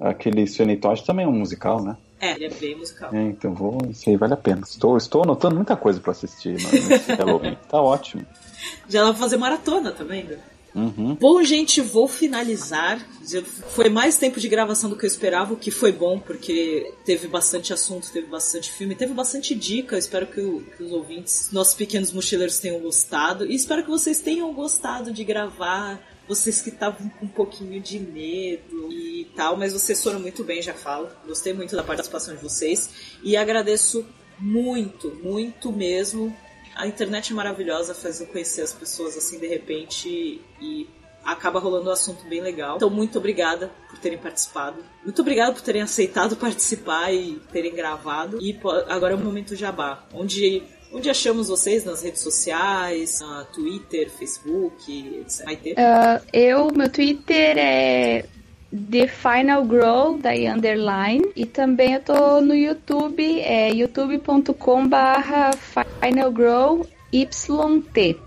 aquele Sweeney Todd também é um musical, né? É, ele é bem musical. É, então vou. Isso aí vale a pena. Estou, estou anotando muita coisa pra assistir nesse Halloween. Tá ótimo. Já dá pra fazer maratona também, né? Uhum. Bom, gente, vou finalizar. Foi mais tempo de gravação do que eu esperava, o que foi bom, porque teve bastante assunto, teve bastante filme, teve bastante dica. Espero que, o- que os ouvintes, nossos pequenos mochileiros, tenham gostado. E espero que vocês tenham gostado de gravar. Vocês que estavam com um pouquinho de medo e tal, mas vocês foram muito bem, já falo. Gostei muito da participação de vocês. E agradeço muito, muito mesmo a internet é maravilhosa, faz eu conhecer as pessoas assim de repente e acaba rolando um assunto bem legal. Então, muito obrigada por terem participado. Muito obrigada por terem aceitado participar e terem gravado. E agora é o momento jabá, onde onde achamos vocês nas redes sociais, na Twitter, Facebook, etc. Vai ter? Ah, eu, meu Twitter é The Final Grow, daí underline. E também eu tô no YouTube, é youtube.com barra YT,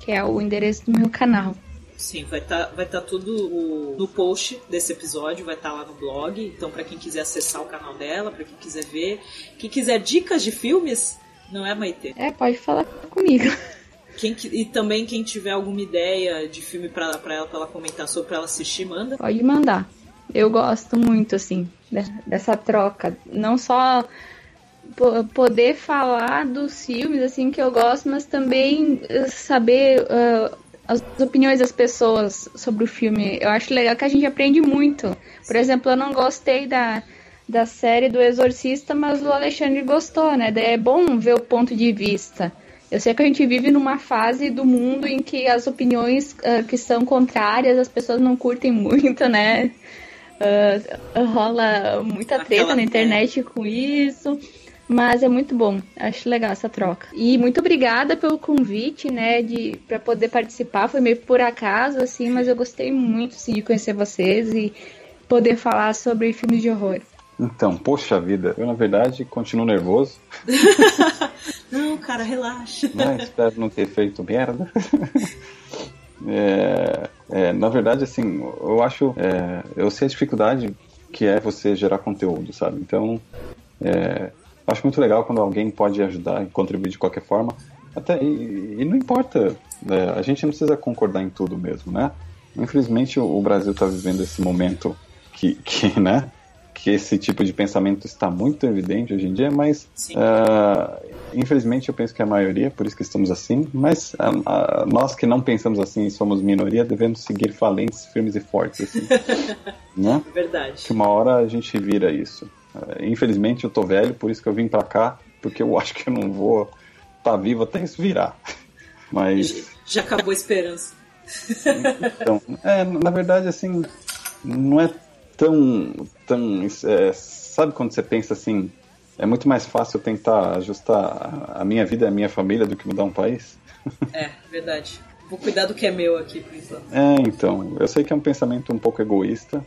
que é o endereço do meu canal. Sim, vai estar vai tá tudo o- no post desse episódio, vai estar lá no blog. Então, pra quem quiser acessar o canal dela, pra quem quiser ver, quem quiser dicas de filmes, não é Maite. É, pode falar comigo. Quem, que- e também quem tiver alguma ideia de filme pra, pra ela, pra ela comentar sobre, pra ela assistir, manda. Pode mandar. Eu gosto muito, assim, de- dessa troca. Não só po- poder falar dos filmes, assim, que eu gosto, mas também eh, saber ah, as opiniões das pessoas sobre o filme. Eu acho legal que a gente aprende muito. Por exemplo, eu não gostei da, da série do Exorcista, mas o Alexandre gostou, né? Daí é bom ver o ponto de vista. Eu sei que a gente vive numa fase do mundo em que as opiniões ah, que são contrárias, as pessoas não curtem muito, né? Ah, rola muita treta na internet com isso. Mas é muito bom, acho legal essa troca. E muito obrigada pelo convite, né, de para poder participar. Foi meio por acaso assim, mas eu gostei muito de conhecer vocês e poder falar sobre filmes de horror. Então, poxa vida, eu na verdade continuo nervoso, Não, cara, relaxa. né? Espero não ter feito merda. É, é, na verdade, assim, eu acho. é, eu sei a dificuldade que é você gerar conteúdo, sabe? Então, é, acho muito legal quando alguém pode ajudar e contribuir de qualquer forma. Até, e, e não importa, é, a gente não precisa concordar em tudo mesmo, né? Infelizmente, o, o Brasil está vivendo esse momento que, que, né? Que esse tipo de pensamento está muito evidente hoje em dia, mas ah, infelizmente eu penso que é a maioria, por isso que estamos assim. Mas ah, ah, nós que não pensamos assim e somos minoria, devemos seguir falentes, firmes e fortes, assim, né? Verdade. que uma hora a gente vira isso. Infelizmente eu tô velho, por isso que eu vim pra cá, porque eu acho que eu não vou estar vivo até isso virar. Mas, Já acabou a esperança. então, é, na verdade, assim, não é tão. tão é, sabe quando você pensa assim, é muito mais fácil tentar ajustar a- minha vida e a minha família do que mudar um país? É, verdade. Vou cuidar do que é meu aqui, por enquanto. É, então, eu sei que é um pensamento um pouco egoísta,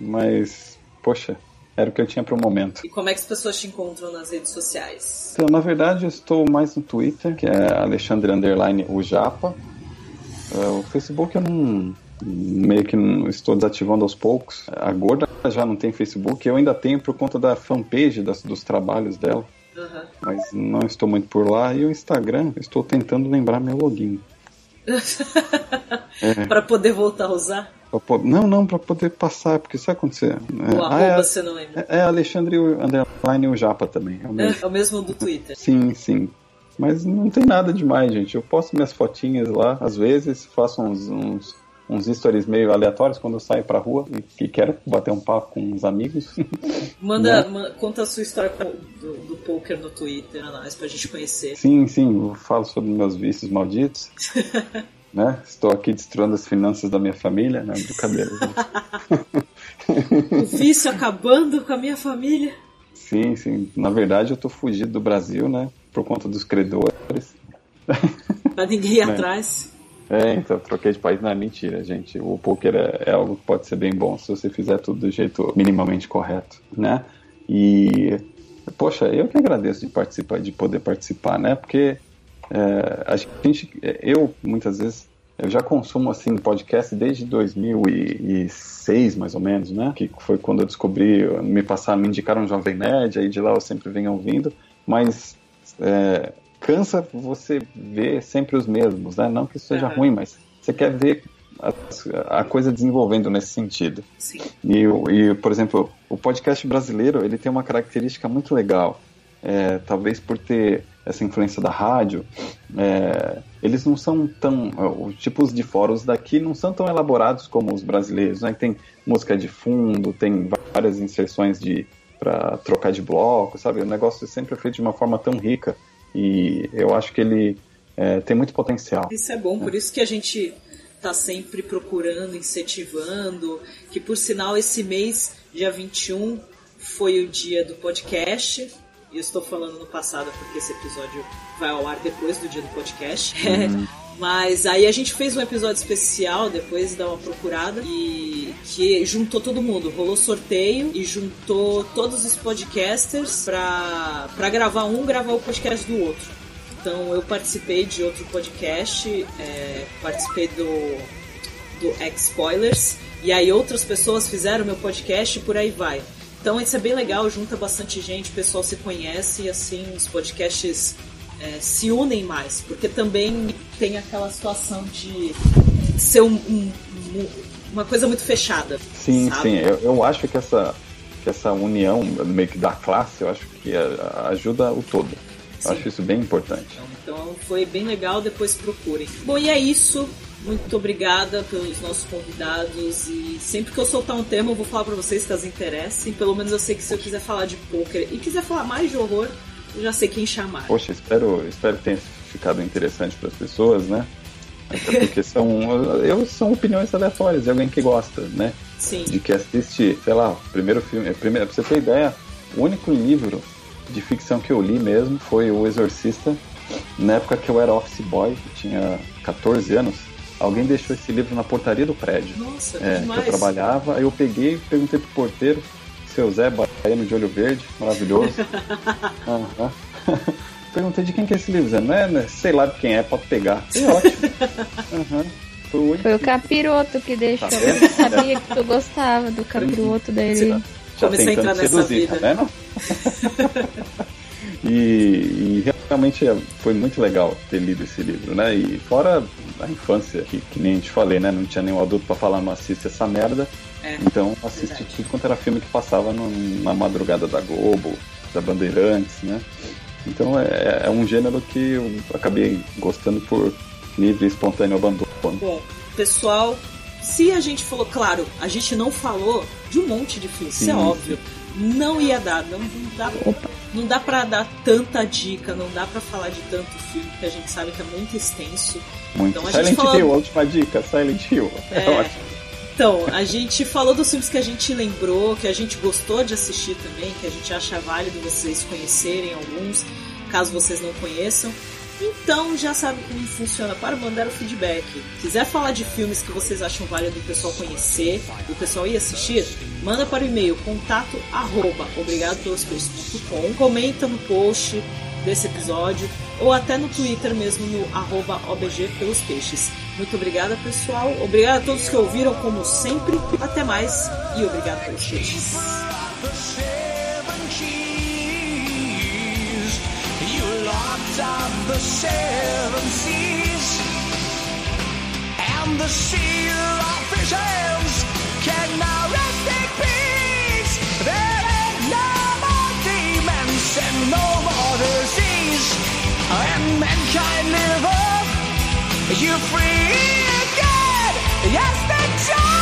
mas, poxa, era o que eu tinha pro momento. E como é que as pessoas te encontram nas redes sociais? Então, na verdade, eu estou mais no Twitter, que é Alexandre Underline o Japa. É, o Facebook eu não, meio que estou desativando aos poucos. A Gorda já não tem Facebook, eu ainda tenho por conta da fanpage das- dos trabalhos dela, Aham. mas não estou muito por lá. E o Instagram, estou tentando lembrar meu login. Pra poder voltar a usar. Não, não, pra poder passar, porque sabe acontecer? O arroba é, você não lembra. é Alexandre Underline o Japa também. É o mesmo. É o mesmo do Twitter. Sim, sim. Mas não tem nada demais, gente. Eu posto minhas fotinhas lá, às vezes, faço uns, uns, uns stories meio aleatórios quando eu saio pra rua e que quero bater um papo com uns amigos. Manda, Né? conta a sua história do, do poker no Twitter, a nós, pra gente conhecer. sim, sim, eu falo sobre meus vícios malditos. né? Estou aqui destruindo as finanças da minha família, né? Brincadeira. O vício acabando com a minha família. sim, sim. Na verdade, eu tô fugido do Brasil, né? Por conta dos credores. Pra ninguém ir atrás. É, então troquei de país não é mentira, gente. O poker é, é algo que pode ser bem bom se você fizer tudo do jeito minimamente correto, né? E poxa, eu que agradeço de participar, de poder participar, né? Porque é, a gente, eu muitas vezes eu já consumo assim podcast desde 2006 mais ou menos, né? Que foi quando eu descobri, me passaram, me indicaram um Jovem Nerd, aí de lá eu sempre venho ouvindo, mas é, cansa você ver sempre os mesmos, né? Não que isso seja Aham. ruim, mas você quer ver a, a coisa desenvolvendo nesse sentido. Sim. E, e, por exemplo, o podcast brasileiro ele tem uma característica muito legal. É, talvez por ter essa influência da rádio, é, eles não são tão. Os tipos de fóruns daqui não são tão elaborados como os brasileiros. Né? Tem música de fundo, tem várias inserções de para trocar de bloco, sabe? O negócio sempre é feito de uma forma tão rica e eu acho que ele é, tem muito potencial. Isso é bom, por isso que a gente tá sempre procurando, incentivando, que por sinal esse mês, dia 21, foi o dia do podcast. E eu estou falando no passado porque esse episódio vai ao ar depois do dia do podcast. Mas aí a gente fez um episódio especial depois dá uma procurada e que juntou todo mundo, rolou sorteio e juntou todos os podcasters pra, pra gravar um gravar o podcast do outro. Então eu participei de outro podcast, é, participei do, do X-Spoilers, e aí outras pessoas fizeram meu podcast e por aí vai. Então isso é bem legal, junta bastante gente, o pessoal se conhece e assim os podcasts é, se unem mais, porque também tem aquela situação de ser um- um- um- uma coisa muito fechada. Sim, sabe? sim. Eu, eu acho que essa, que essa união meio que da classe, eu acho que a- ajuda o todo. Sim. Eu acho isso bem importante. Então foi bem legal, depois procurem. Bom, e é isso. Muito obrigada pelos nossos convidados e sempre que eu soltar um tema eu vou falar pra vocês caso interessem. Pelo menos eu sei que se eu quiser falar de poker e quiser falar mais de horror, já sei quem chamar. Poxa, espero, espero que tenha ficado interessante para as pessoas, né? Até porque são, eu, são opiniões aleatórias de alguém que gosta, né? Sim. De que assiste, sei lá, o primeiro filme. é, Primeiro, pra você ter ideia, o único livro de ficção que eu li mesmo foi O Exorcista. Na época que eu era office boy, tinha 14 anos, alguém deixou esse livro na portaria do prédio. Nossa, É, que eu trabalhava, aí eu peguei, perguntei pro porteiro, seu Zé Baiano de olho verde, maravilhoso. Aham. perguntei de quem que é esse livro, Zé? Não é, né? sei lá de quem é, pode pegar. E ótimo. Aham. Foi. Foi o capiroto que deixou. Tá Eu sabia que tu gostava do capiroto dele. Já Comecei a entrar nessa seduzir, vida. tá vendo? e, e realmente é- foi muito legal ter lido esse livro, né? E fora a infância, que, que nem a gente falei, né? Não tinha nenhum adulto pra falar, não assiste essa merda. É, Então assisti verdade. tudo quanto era filme que passava no- na madrugada da Globo, da Bandeirantes, né? Então é, é um gênero que eu acabei gostando por livre e espontâneo abandono. Bom, pessoal, se a gente falou, claro, a gente não falou de um monte de filmes, isso é óbvio. Não ia dar, não, não dá, não dá pra dar tanta dica, não dá pra falar de tanto filme, que a gente sabe que é muito extenso. Muito. Então, a gente Silent falou- Hill, a última dica, Silent Hill. É, É. ótimo. Então, a gente falou dos filmes que a gente lembrou, que a gente gostou de assistir também, que a gente acha válido vocês conhecerem alguns, caso vocês não conheçam. Então já sabe como funciona para mandar o feedback. Quiser falar de filmes que vocês acham válido o pessoal conhecer, o pessoal ir assistir, manda para o e-mail contato arroba comenta no post, desse episódio, ou até no Twitter mesmo, no arroba OBG pelos peixes. Muito obrigada, pessoal. Obrigada a todos que ouviram, como sempre. Até mais e obrigado pelos peixes. Locked up the seven seas, and the seal of his can now rest in peace. There ain't no more demons and no more disease, and mankind live on. You free again. Yes, the joy